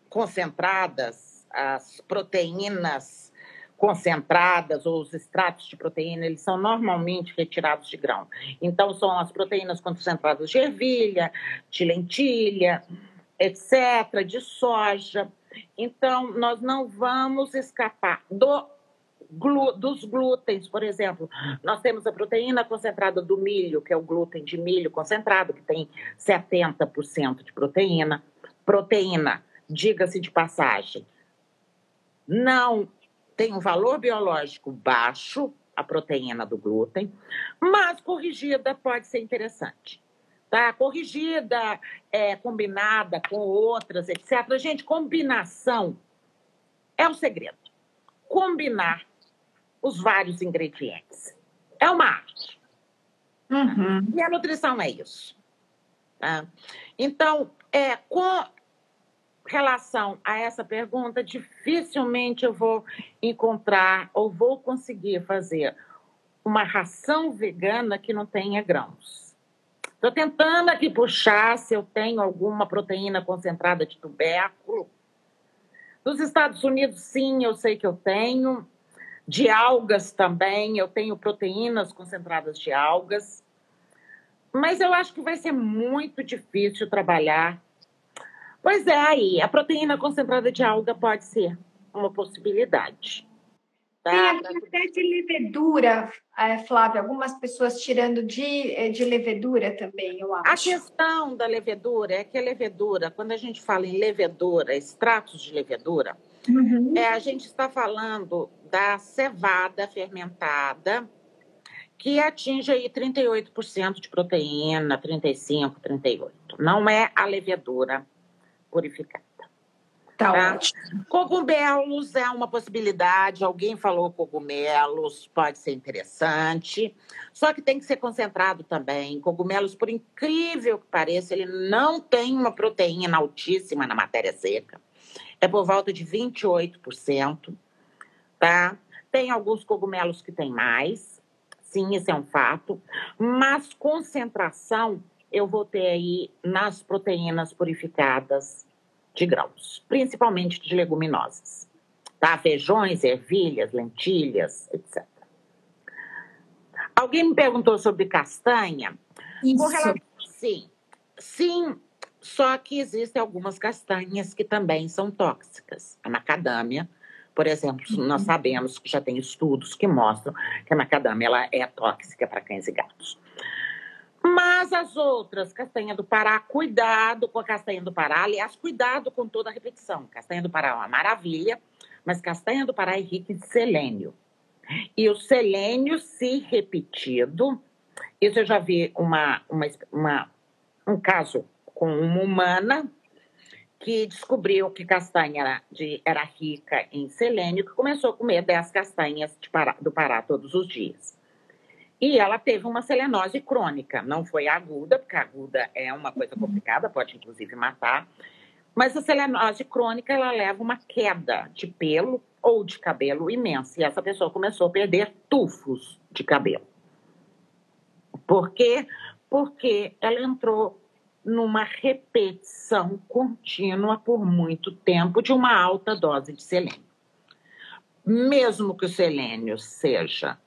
concentradas, as proteínas concentradas ou os extratos de proteína, eles são normalmente retirados de grão. Então, são as proteínas concentradas de ervilha, de lentilha, etc., de soja. Então, nós não vamos escapar do dos glútens, por exemplo. Nós temos a proteína concentrada do milho, que é o glúten de milho concentrado, que tem 70% de proteína. Proteína, diga-se de passagem, não tem um valor biológico baixo, a proteína do glúten, mas corrigida pode ser interessante. Tá? Corrigida, é, combinada com outras, etc. Gente, combinação é o segredo. Combinar os vários ingredientes. É uma arte. Uhum. E a nutrição é isso. Tá? Então, é, com relação a essa pergunta, dificilmente eu vou encontrar ou vou conseguir fazer uma ração vegana que não tenha grãos. Estou tentando aqui puxar se eu tenho alguma proteína concentrada de tubérculo. Nos Estados Unidos, sim, eu sei que eu tenho de algas também, eu tenho proteínas concentradas de algas. Mas eu acho que vai ser muito difícil trabalhar. Pois é, aí, a proteína concentrada de alga pode ser uma possibilidade. Tá? Tem até de levedura, é, Flávia, algumas pessoas tirando de, é, de levedura também, eu acho. A questão da levedura é que a levedura, quando a gente fala em levedura, extratos de levedura, uhum. é, a gente está falando da cevada fermentada, que atinge aí 38% de proteína, 35%, 38%. Não é a levedura purificada. Tá, tá? Ótimo. Cogumelos é uma possibilidade. Alguém falou cogumelos, pode ser interessante. Só que tem que ser concentrado também. Cogumelos, por incrível que pareça, ele não tem uma proteína altíssima na matéria seca. É por volta de 28% tá? Tem alguns cogumelos que tem mais, sim, isso é um fato, mas concentração eu vou ter aí nas proteínas purificadas de grãos, principalmente de leguminosas, tá? Feijões, ervilhas, lentilhas, etc. Alguém me perguntou sobre castanha. Isso. Relação, sim, sim, só que existem algumas castanhas que também são tóxicas. A macadâmia, por exemplo, nós uhum. sabemos que já tem estudos que mostram que a macadâmia ela é tóxica para cães e gatos. Mas as outras, castanha do Pará, cuidado com a castanha do Pará. Aliás, cuidado com toda a repetição. Castanha do Pará é uma maravilha, mas castanha do Pará é rica em selênio. E o selênio, se repetido, isso eu já vi uma, uma, uma um caso com uma humana que descobriu que castanha era, de, era rica em selênio, que começou a comer 10 castanhas Pará, do Pará todos os dias. E ela teve uma selenose crônica, não foi aguda, porque aguda é uma coisa complicada, pode inclusive matar, mas a selenose crônica ela leva uma queda de pelo ou de cabelo imensa, e essa pessoa começou a perder tufos de cabelo. Por quê? Porque ela entrou numa repetição contínua por muito tempo de uma alta dose de selênio. Mesmo que o selênio seja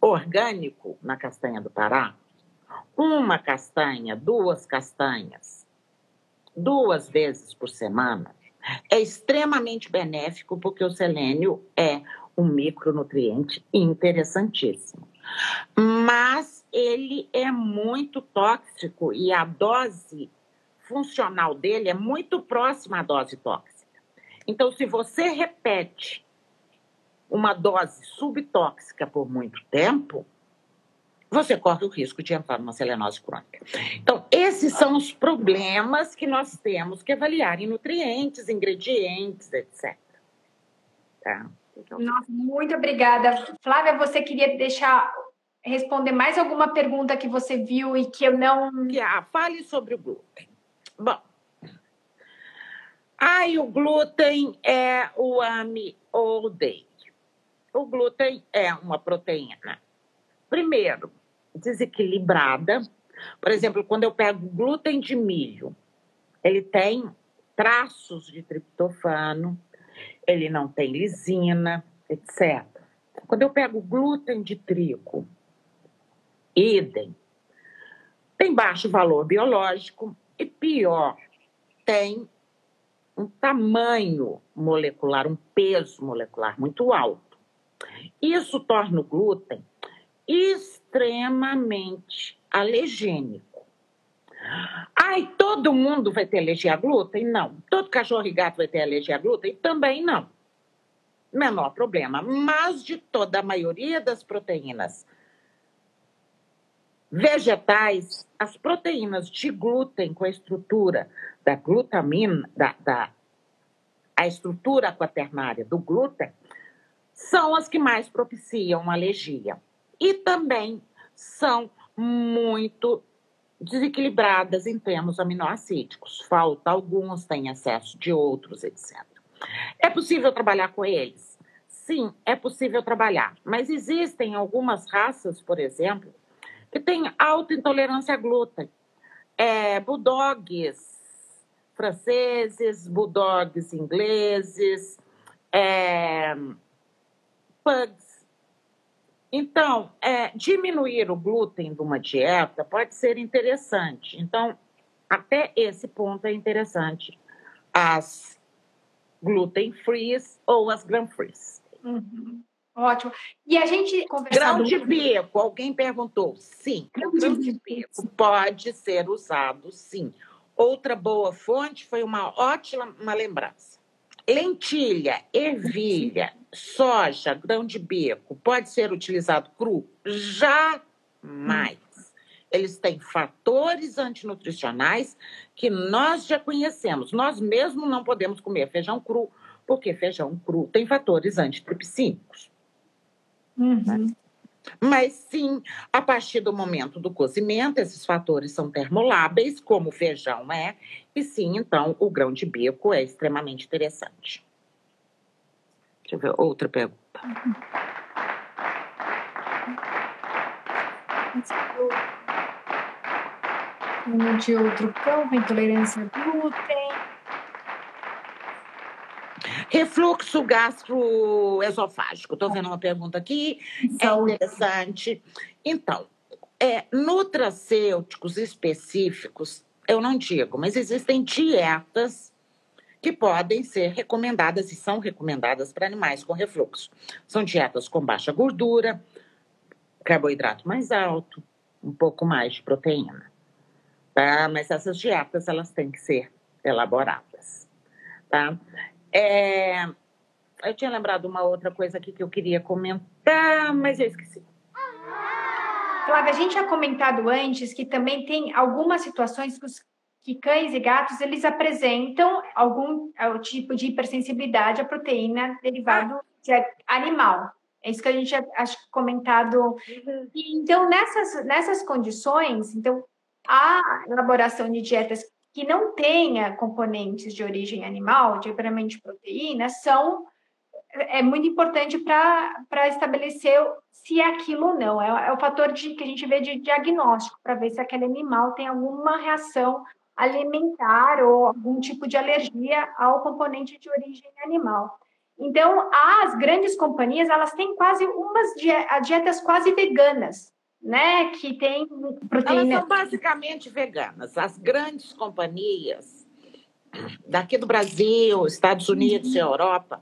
orgânico na castanha do Pará, uma castanha, duas castanhas, duas vezes por semana, é extremamente benéfico, porque o selênio é um micronutriente interessantíssimo. Mas ele é muito tóxico e a dose funcional dele é muito próxima à dose tóxica. Então, se você repete uma dose subtóxica por muito tempo, você corre o risco de entrar numa selenose crônica. Então, esses são os problemas que nós temos que avaliar em nutrientes, ingredientes, etc. Tá? Nossa, muito obrigada. Flávia, você queria deixar responder mais alguma pergunta que você viu e que eu não. Ah, fale sobre o glúten. Bom. Ai, o glúten é o AMI all day. O glúten é uma proteína. Primeiro, desequilibrada. Por exemplo, quando eu pego glúten de milho, ele tem traços de triptofano, ele não tem lisina, etc. Quando eu pego glúten de trigo, idem, tem baixo valor biológico e pior, tem um tamanho molecular, um peso molecular muito alto. Isso torna o glúten extremamente alergênico. Ai, todo mundo vai ter alergia a glúten? Não. Todo cachorro e gato vai ter alergia a glúten? Também não. Menor problema. Mas de toda a maioria das proteínas vegetais, as proteínas de glúten com a estrutura da glutamina, da, da a estrutura quaternária do glúten, são as que mais propiciam alergia. E também são muito desequilibradas em termos aminoácidos. Falta alguns, tem excesso de outros, etc. É possível trabalhar com eles? Sim, é possível trabalhar. Mas existem algumas raças, por exemplo, que têm alta intolerância a glúten. É, bulldogs franceses, bulldogs ingleses, é, pugs. Então, é, diminuir o glúten de uma dieta pode ser interessante. Então, até esse ponto é interessante. As gluten frees ou as gram frees. Uhum. Ótimo. E a gente conversando... Grão de bico, alguém perguntou. Sim, grão, de bico pode ser usado, sim. Outra boa fonte foi uma ótima uma lembrança lentilha, ervilha, soja, grão de bico, pode ser utilizado cru? Jamais. Eles têm fatores antinutricionais que nós já conhecemos. Nós mesmo não podemos comer feijão cru, porque feijão cru tem fatores antitripsínicos. Uhum. Mas sim, a partir do momento do cozimento, esses fatores são termoláveis, como o feijão é, e sim, então, o grão de bico é extremamente interessante. Deixa eu ver outra pergunta. Um de outro campo, intolerância a glúten. Refluxo gastroesofágico. Estou vendo uma pergunta aqui, é interessante. Então, é, nutracêuticos específicos, eu não digo, mas existem dietas que podem ser recomendadas e são recomendadas para animais com refluxo. São dietas com baixa gordura, carboidrato mais alto, um pouco mais de proteína. Tá? Mas essas dietas elas têm que ser elaboradas. Tá? É, eu tinha lembrado uma outra coisa aqui que eu queria comentar, mas eu esqueci. Flávia, a gente tinha comentado antes que também tem algumas situações que, os, que cães e gatos eles apresentam algum, algum tipo de hipersensibilidade à proteína derivado de animal. É isso que a gente acho comentado. Uhum. então, nessas, nessas condições, então, a elaboração de dietas que não tenha componentes de origem animal, de puramente proteína, são é muito importante para estabelecer se é aquilo ou não. É, é, o fator de, que a gente vê de diagnóstico, para ver se aquele animal tem alguma reação alimentar ou algum tipo de alergia ao componente de origem animal. Então, as grandes companhias, elas têm quase umas dietas quase veganas, né, que tem proteína. Elas são basicamente veganas. As grandes companhias daqui do Brasil, Estados Unidos e Europa,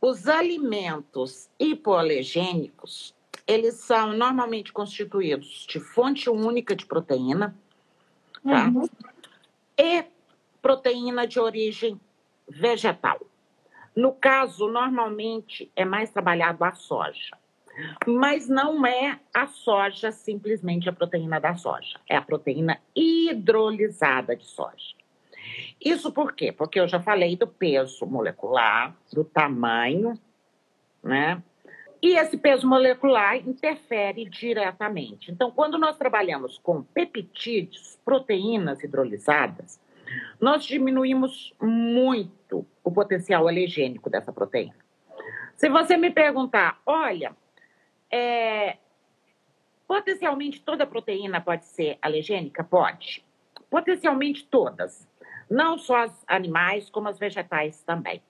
os alimentos hipoalergênicos, eles são normalmente constituídos de fonte única de proteína, tá? Uhum. E proteína de origem vegetal. No caso, normalmente é mais trabalhado a soja. Mas não é a soja simplesmente a proteína da soja, é a proteína hidrolisada de soja. Isso por quê? Porque eu já falei do peso molecular, do tamanho, né? E esse peso molecular interfere diretamente. Então, quando nós trabalhamos com peptídeos, proteínas hidrolisadas, nós diminuímos muito o potencial alergênico dessa proteína. Se você me perguntar, olha, é, potencialmente toda proteína pode ser alergênica? Pode. Potencialmente todas não só as animais, como as vegetais também,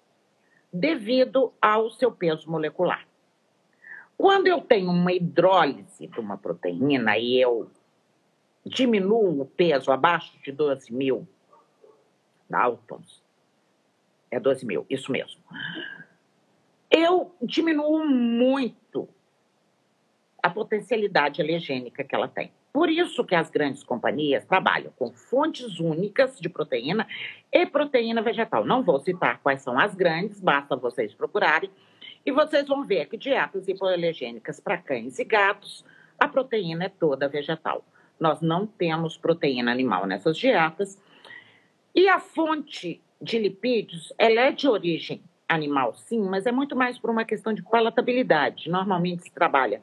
devido ao seu peso molecular. Quando eu tenho uma hidrólise de uma proteína e eu diminuo o peso abaixo de 12 mil Daltons, é 12 mil, isso mesmo, eu diminuo muito a potencialidade alergênica que ela tem. Por isso que as grandes companhias trabalham com fontes únicas de proteína e proteína vegetal. Não vou citar quais são as grandes, basta vocês procurarem. E vocês vão ver que dietas hipoalergênicas para cães e gatos, a proteína é toda vegetal. Nós não temos proteína animal nessas dietas. E a fonte de lipídios, ela é de origem animal, sim, mas é muito mais por uma questão de palatabilidade. Normalmente se trabalha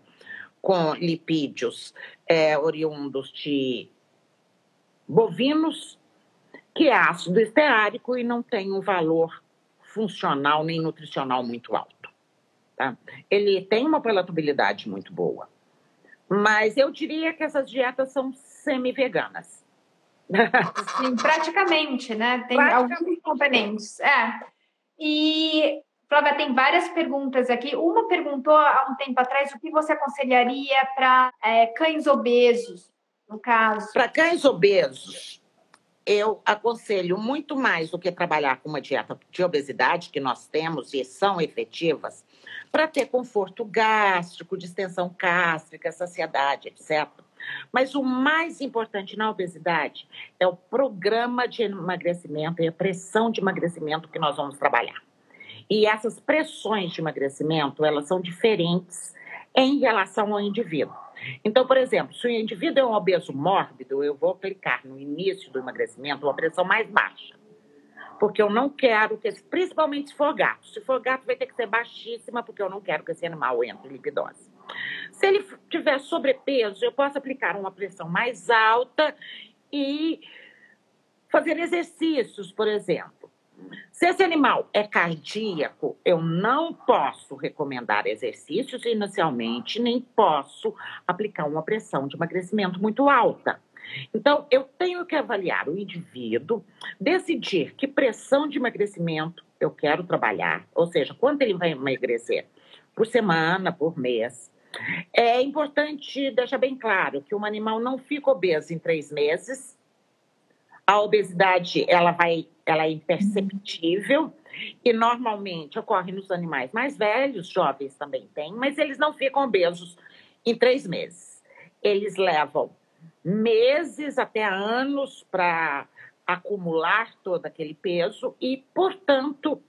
com lipídios é, oriundos de bovinos, que é ácido esteárico e não tem um valor funcional nem nutricional muito alto. Tá? Ele tem uma palatabilidade muito boa, mas eu diria que essas dietas são semi-veganas. Sim, praticamente, né? Tem praticamente. alguns componentes. É. E Flávia, tem várias perguntas aqui. Uma perguntou há um tempo atrás o que você aconselharia para é, cães obesos, no caso. Para cães obesos, eu aconselho muito mais do que trabalhar com uma dieta de obesidade, que nós temos e são efetivas, para ter conforto gástrico, distensão gástrica, saciedade, etc. Mas o mais importante na obesidade é o programa de emagrecimento e a pressão de emagrecimento que nós vamos trabalhar. E essas pressões de emagrecimento, elas são diferentes em relação ao indivíduo. Então, por exemplo, se o indivíduo é um obeso mórbido, eu vou aplicar no início do emagrecimento uma pressão mais baixa. Porque eu não quero que, principalmente se for gato. Se for gato, vai ter que ser baixíssima, porque eu não quero que esse animal entre em lipidose. Se ele tiver sobrepeso, eu posso aplicar uma pressão mais alta e fazer exercícios, por exemplo. Se esse animal é cardíaco, eu não posso recomendar exercícios inicialmente, nem posso aplicar uma pressão de emagrecimento muito alta. Então, eu tenho que avaliar o indivíduo, decidir que pressão de emagrecimento eu quero trabalhar, ou seja, quanto ele vai emagrecer por semana, por mês. É importante deixar bem claro que um animal não fica obeso em três meses, a obesidade ela vai, ela é imperceptível e normalmente ocorre nos animais mais velhos, jovens também têm, mas eles não ficam obesos em três meses. Eles levam meses até anos para acumular todo aquele peso e, portanto,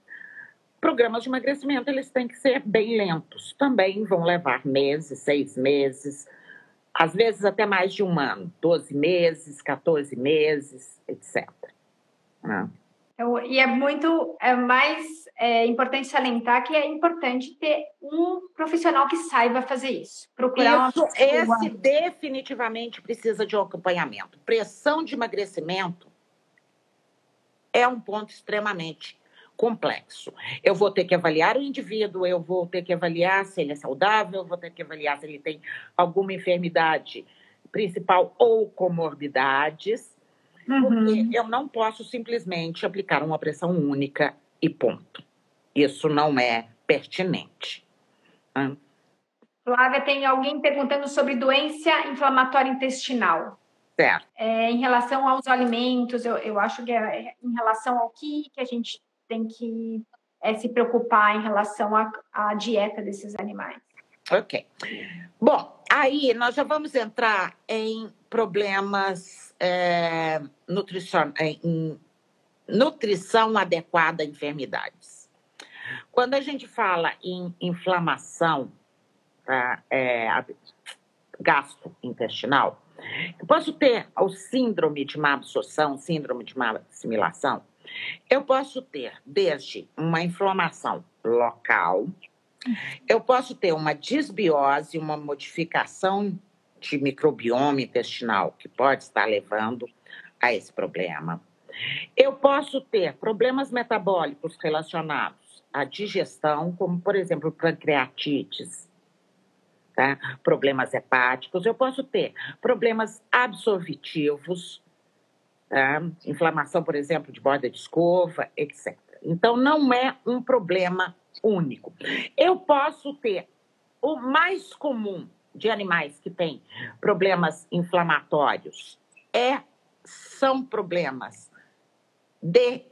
programas de emagrecimento eles têm que ser bem lentos. Também vão levar meses, seis meses, às vezes até mais de um ano, 12 meses, 14 meses, etc. Então, e é muito é mais é, importante salientar que é importante ter um profissional que saiba fazer isso. Procurar isso, esse definitivamente precisa de um acompanhamento. Pressão de emagrecimento é um ponto extremamente complexo. Eu vou ter que avaliar o indivíduo, eu vou ter que avaliar se ele é saudável, eu vou ter que avaliar se ele tem alguma enfermidade principal ou comorbidades, uhum. porque eu não posso simplesmente aplicar uma pressão única e ponto. Isso não é pertinente. Flávia, tem alguém perguntando sobre doença inflamatória intestinal. Certo. É, em relação aos alimentos, eu, eu acho que é em relação ao que, que a gente tem que é, se preocupar em relação à dieta desses animais. Ok. Bom, aí nós já vamos entrar em problemas é, nutrição, em nutrição adequada a enfermidades. Quando a gente fala em inflamação tá, é, gastrointestinal, eu posso ter o síndrome de má absorção, síndrome de má assimilação. Eu posso ter desde uma inflamação local, eu posso ter uma disbiose, uma modificação de microbioma intestinal que pode estar levando a esse problema. Eu posso ter problemas metabólicos relacionados à digestão, como, por exemplo, pancreatites, tá? problemas hepáticos. Eu posso ter problemas absorvitivos, tá? inflamação, por exemplo, de borda de escova, etc. Então, não é um problema único. Eu posso ter o mais comum de animais que têm problemas inflamatórios é são problemas de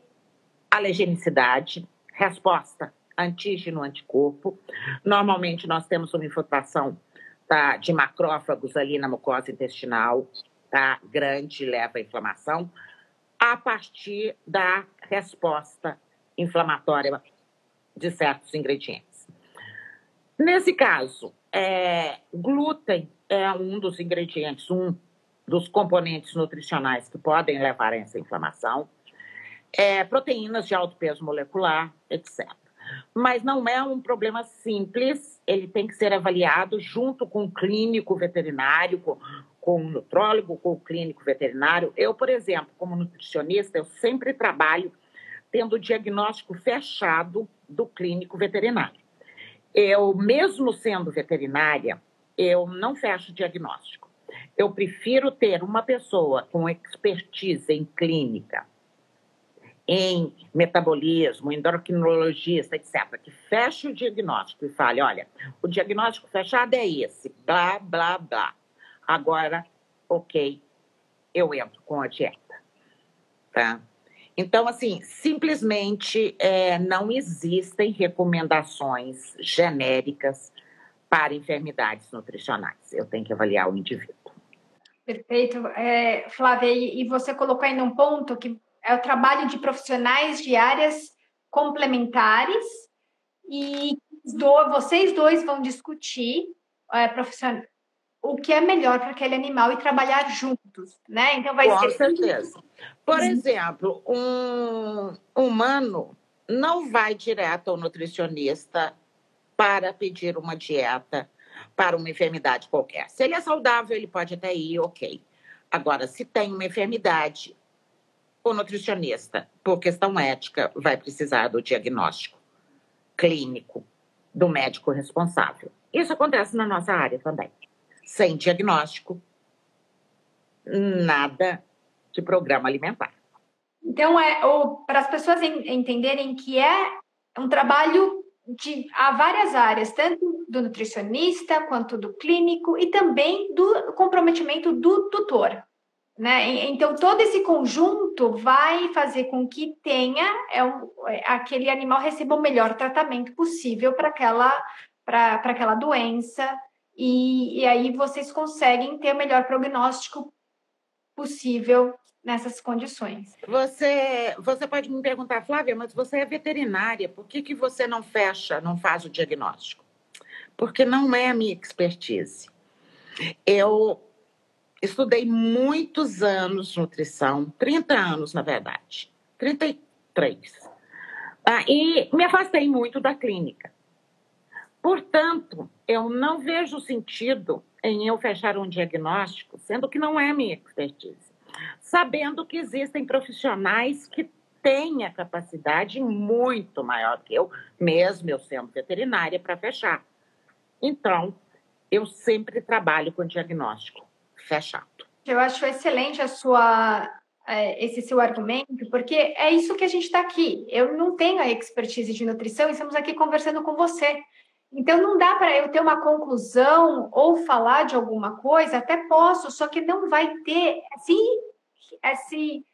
alergenicidade, resposta antígeno-anticorpo. Normalmente nós temos uma infiltração tá, de macrófagos ali na mucosa intestinal, tá, grande, leva à inflamação, a partir da resposta inflamatória de certos ingredientes. Nesse caso, é, glúten é um dos ingredientes, um dos componentes nutricionais que podem levar a essa inflamação, é, proteínas de alto peso molecular, etc. Mas não é um problema simples, ele tem que ser avaliado junto com o clínico veterinário, com, com o nutrólogo, com o clínico veterinário. Eu, por exemplo, como nutricionista, eu sempre trabalho tendo o diagnóstico fechado do clínico veterinário. Eu, mesmo sendo veterinária, eu não fecho diagnóstico. Eu prefiro ter uma pessoa com expertise em clínica, em metabolismo, endocrinologista, etc., que feche o diagnóstico e fale: olha, o diagnóstico fechado é esse, blá, blá, blá. Agora, ok, eu entro com a dieta. Tá? Então, assim, simplesmente é, não existem recomendações genéricas para enfermidades nutricionais. Eu tenho que avaliar o indivíduo. Perfeito. É, Flávia, e você colocou ainda um ponto que é o trabalho de profissionais de áreas complementares e do, vocês dois vão discutir é, o que é melhor para aquele animal e trabalhar juntos, né? Então vai Com ser certeza. Por exemplo, um humano não vai direto ao nutricionista para pedir uma dieta para uma enfermidade qualquer. Se ele é saudável, ele pode até ir, ok. Agora, se tem uma enfermidade, o nutricionista, por questão ética, vai precisar do diagnóstico clínico do médico responsável. Isso acontece na nossa área também. Sem diagnóstico, nada de programa alimentar. Então, é, para as pessoas entenderem que é um trabalho de há várias áreas, tanto do nutricionista quanto do clínico e também do comprometimento do tutor. Né? Então, todo esse conjunto vai fazer com que tenha é um, é, aquele animal receba o melhor tratamento possível para aquela, aquela doença, e, e aí vocês conseguem ter o melhor prognóstico possível nessas condições. Você, você pode me perguntar, Flávia, mas você é veterinária, por que, que você não fecha, não faz o diagnóstico? Porque não é a minha expertise. Eu estudei muitos anos nutrição, 30 anos, na verdade, 33. Ah, e me afastei muito da clínica. Portanto, eu não vejo sentido em eu fechar um diagnóstico, sendo que não é minha expertise, sabendo que existem profissionais que têm a capacidade muito maior que eu, mesmo eu sendo veterinária, para fechar. Então, eu sempre trabalho com diagnóstico fechado. Eu acho excelente a sua é, esse seu argumento, porque é isso que a gente está aqui. Eu não tenho a expertise de nutrição e estamos aqui conversando com você. Então, não dá para eu ter uma conclusão ou falar de alguma coisa, até posso, só que não vai ter assim, esse,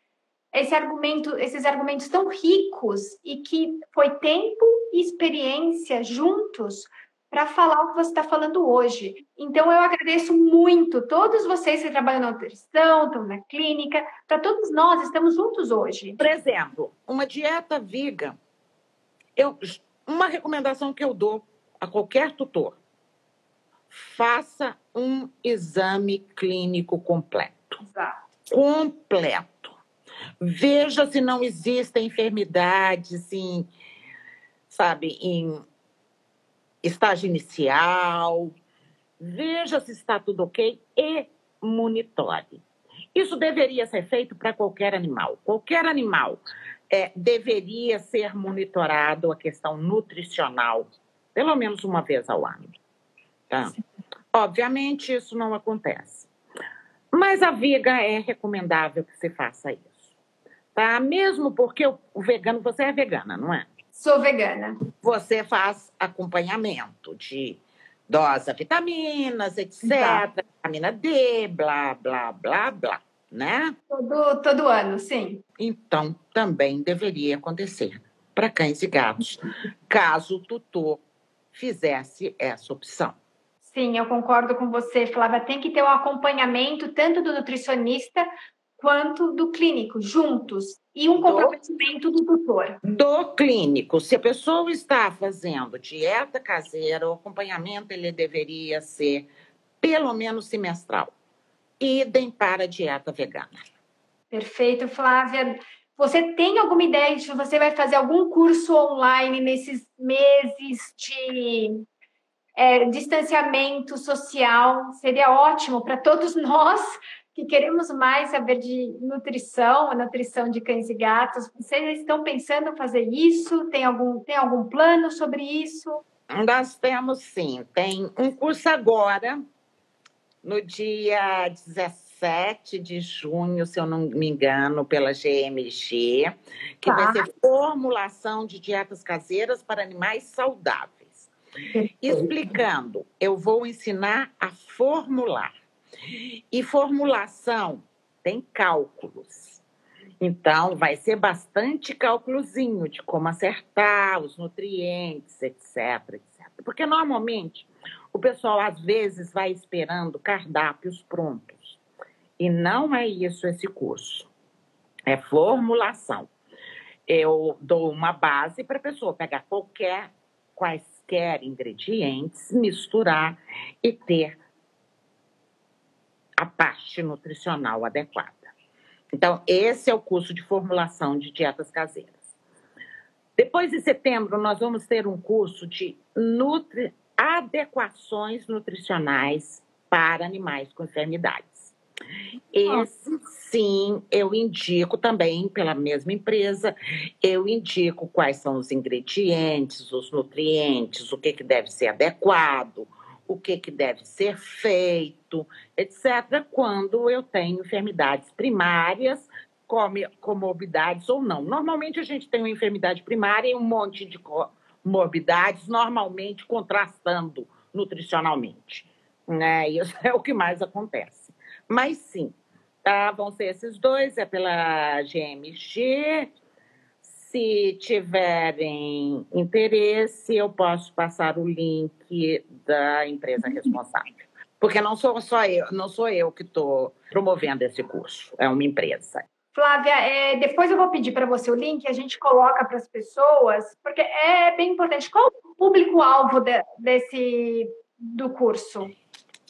esse argumento, esses argumentos tão ricos e que foi tempo e experiência juntos para falar o que você está falando hoje. Então, eu agradeço muito todos vocês que trabalham na nutrição, estão na clínica, para todos nós, estamos juntos hoje. Por exemplo, uma dieta vegan, eu, uma recomendação que eu dou a qualquer tutor, faça um exame clínico completo. Exato. Completo. Veja se não existem enfermidades em, sabe, em estágio inicial. Veja se está tudo ok e monitore. Isso deveria ser feito para qualquer animal. Qualquer animal é, deveria ser monitorado a questão nutricional pelo menos uma vez ao ano. Tá? Obviamente, isso não acontece. Mas a viga é recomendável que se faça isso. Tá? Mesmo porque o vegano, você é vegana, não é? Sou vegana. Você faz acompanhamento de dose vitaminas, etc. Tá. Vitamina D, blá, blá, blá, blá, né? Todo, todo ano, sim. Então, também deveria acontecer para cães e gatos, caso o tutor fizesse essa opção. Sim, eu concordo com você, Flávia. Tem que ter um acompanhamento tanto do nutricionista quanto do clínico, juntos, e um comprometimento do, do tutor. Do clínico. Se a pessoa está fazendo dieta caseira, o acompanhamento ele deveria ser pelo menos semestral. Idem para a dieta vegana. Perfeito, Flávia. Você tem alguma ideia de você vai fazer algum curso online nesses meses de é, distanciamento social? Seria ótimo para todos nós que queremos mais saber de nutrição, nutrição de cães e gatos. Vocês estão pensando em fazer isso? Tem algum, tem algum plano sobre isso? Nós temos sim. Tem um curso agora, no dia 17 7 de junho, se eu não me engano, pela GMG, que tá. vai ser formulação de dietas caseiras para animais saudáveis. Explicando, eu vou ensinar a formular. E formulação tem cálculos. Então, vai ser bastante cálculozinho de como acertar os nutrientes, etc, etc. Porque normalmente o pessoal às vezes vai esperando cardápios prontos. E não é isso esse curso. É formulação. Eu dou uma base para a pessoa pegar qualquer, quaisquer ingredientes, misturar e ter a parte nutricional adequada. Então, esse é o curso de formulação de dietas caseiras. Depois de setembro, nós vamos ter um curso de nutri... adequações nutricionais para animais com enfermidades. Esse sim, eu indico também pela mesma empresa, eu indico quais são os ingredientes, os nutrientes, o que, que deve ser adequado, o que, que deve ser feito, etc., quando eu tenho enfermidades primárias, comorbidades ou não. Normalmente a gente tem uma enfermidade primária e um monte de comorbidades, normalmente contrastando nutricionalmente. Né? Isso é o que mais acontece. Mas sim, tá? vão ser esses dois, é pela GMG. Se tiverem interesse, eu posso passar o link da empresa responsável. Porque não sou só eu, não sou eu que estou promovendo esse curso, é uma empresa. Flávia, é, depois eu vou pedir para você o link, a gente coloca para as pessoas, porque é bem importante. Qual o público-alvo de, desse do curso?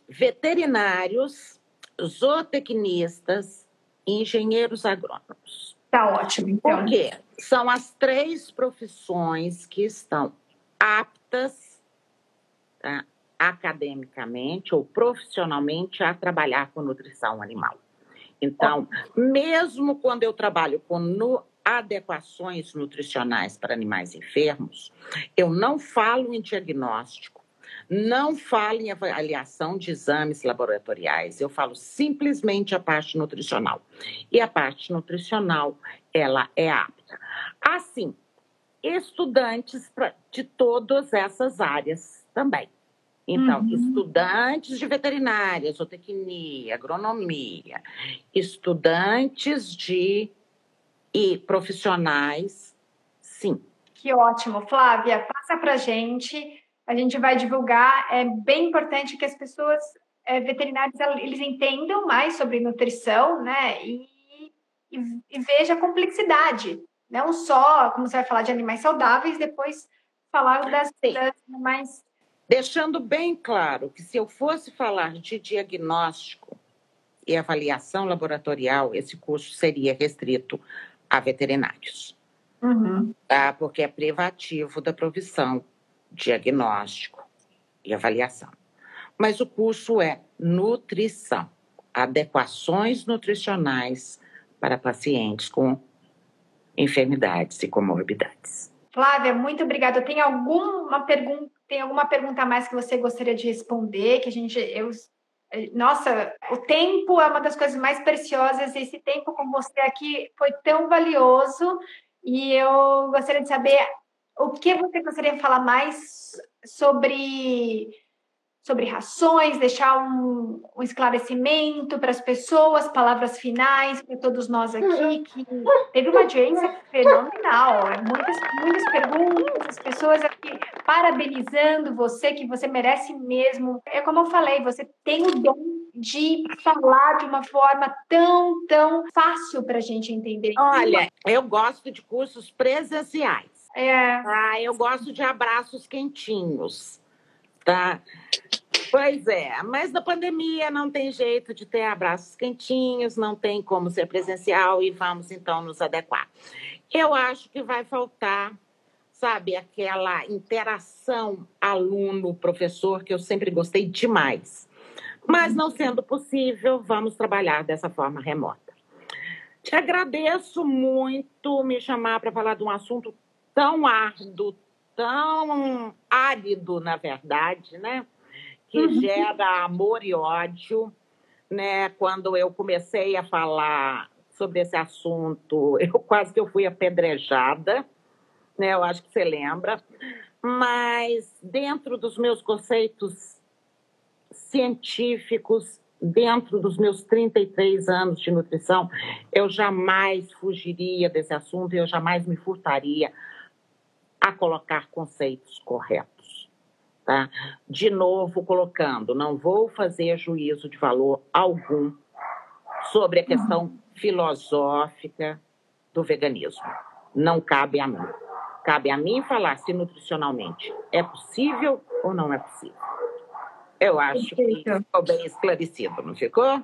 Veterinários zootecnistas e engenheiros agrônomos. Tá ótimo, então. Porque são as três profissões que estão aptas tá, academicamente ou profissionalmente a trabalhar com nutrição animal. Então, mesmo quando eu trabalho com nu adequações nutricionais para animais enfermos, eu não falo em diagnóstico, não falo em avaliação de exames laboratoriais, eu falo simplesmente a parte nutricional. E a parte nutricional, ela é apta. Assim, estudantes de todas essas áreas também. Então, uhum. estudantes de veterinária, zootecnia, agronomia, estudantes de e profissionais, sim. Que ótimo, Flávia. Passa para gente. A gente vai divulgar. É bem importante que as pessoas é, veterinários eles entendam mais sobre nutrição, né? E, e, e veja a complexidade. Não só como você vai falar de animais saudáveis, depois falar das, das animais deixando bem claro que se eu fosse falar de diagnóstico e avaliação laboratorial, esse curso seria restrito a veterinários. Uhum. Tá? Porque é privativo da provisão diagnóstico e avaliação. Mas o curso é nutrição, adequações nutricionais para pacientes com enfermidades e comorbidades. Flávia, muito obrigada. Tem alguma pergunta tem alguma pergunta a mais que você gostaria de responder? Que a gente, eu, nossa, o tempo é uma das coisas mais preciosas. Esse tempo com você aqui foi tão valioso e eu gostaria de saber o que você gostaria de falar mais sobre sobre rações, deixar um, um esclarecimento para as pessoas, palavras finais para todos nós aqui, que teve uma audiência fenomenal, muitas, muitas perguntas, as pessoas aqui parabenizando você, que você merece mesmo. É como eu falei, você tem o dom de falar de uma forma tão, tão fácil para a gente entender. Olha, eu gosto de cursos presenciais. É. Ah, eu gosto de abraços quentinhos, tá? Pois é, mas na pandemia não tem jeito de ter abraços quentinhos, não tem como ser presencial e vamos então nos adequar. Eu acho que vai faltar, sabe, aquela interação aluno-professor que eu sempre gostei demais. Mas não sendo possível, vamos trabalhar dessa forma remota. Te agradeço muito me chamar para falar de um assunto tão árduo, tão árido, na verdade, né? que uhum. gera amor e ódio. Né? Quando eu comecei a falar sobre esse assunto, eu quase que eu fui apedrejada, né? Eu acho que você lembra. Mas dentro dos meus conceitos científicos, dentro dos meus 33 anos de nutrição, eu jamais fugiria desse assunto, eu jamais me furtaria a colocar conceitos corretos. Tá? De novo, colocando, não vou fazer juízo de valor algum sobre a questão filosófica do veganismo. Não cabe a mim. Cabe a mim falar se nutricionalmente é possível ou não é possível. Eu acho que ficou bem esclarecido, não ficou?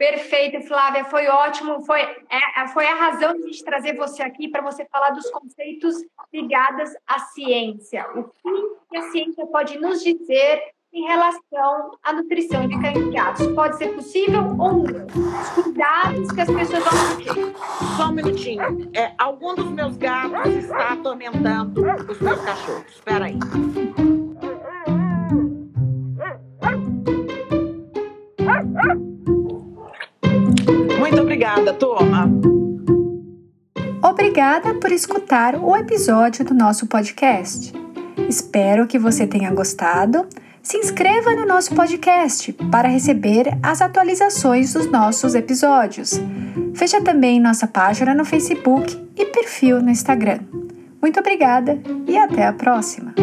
Perfeito, Flávia, foi ótimo. Foi, é, foi a razão de a gente trazer você aqui para você falar dos conceitos ligados à ciência. O que a ciência pode nos dizer em relação à nutrição de cães e gatos? Pode ser possível ou não? Os cuidados que as pessoas vão ter. Só um minutinho. É, algum dos meus gatos está atormentando os meus cachorros. Espera aí. Muito obrigada, turma. Obrigada por escutar o episódio do nosso podcast. Espero que você tenha gostado. Se inscreva no nosso podcast para receber as atualizações dos nossos episódios. Veja também nossa página no Facebook e perfil no Instagram. Muito obrigada e até a próxima!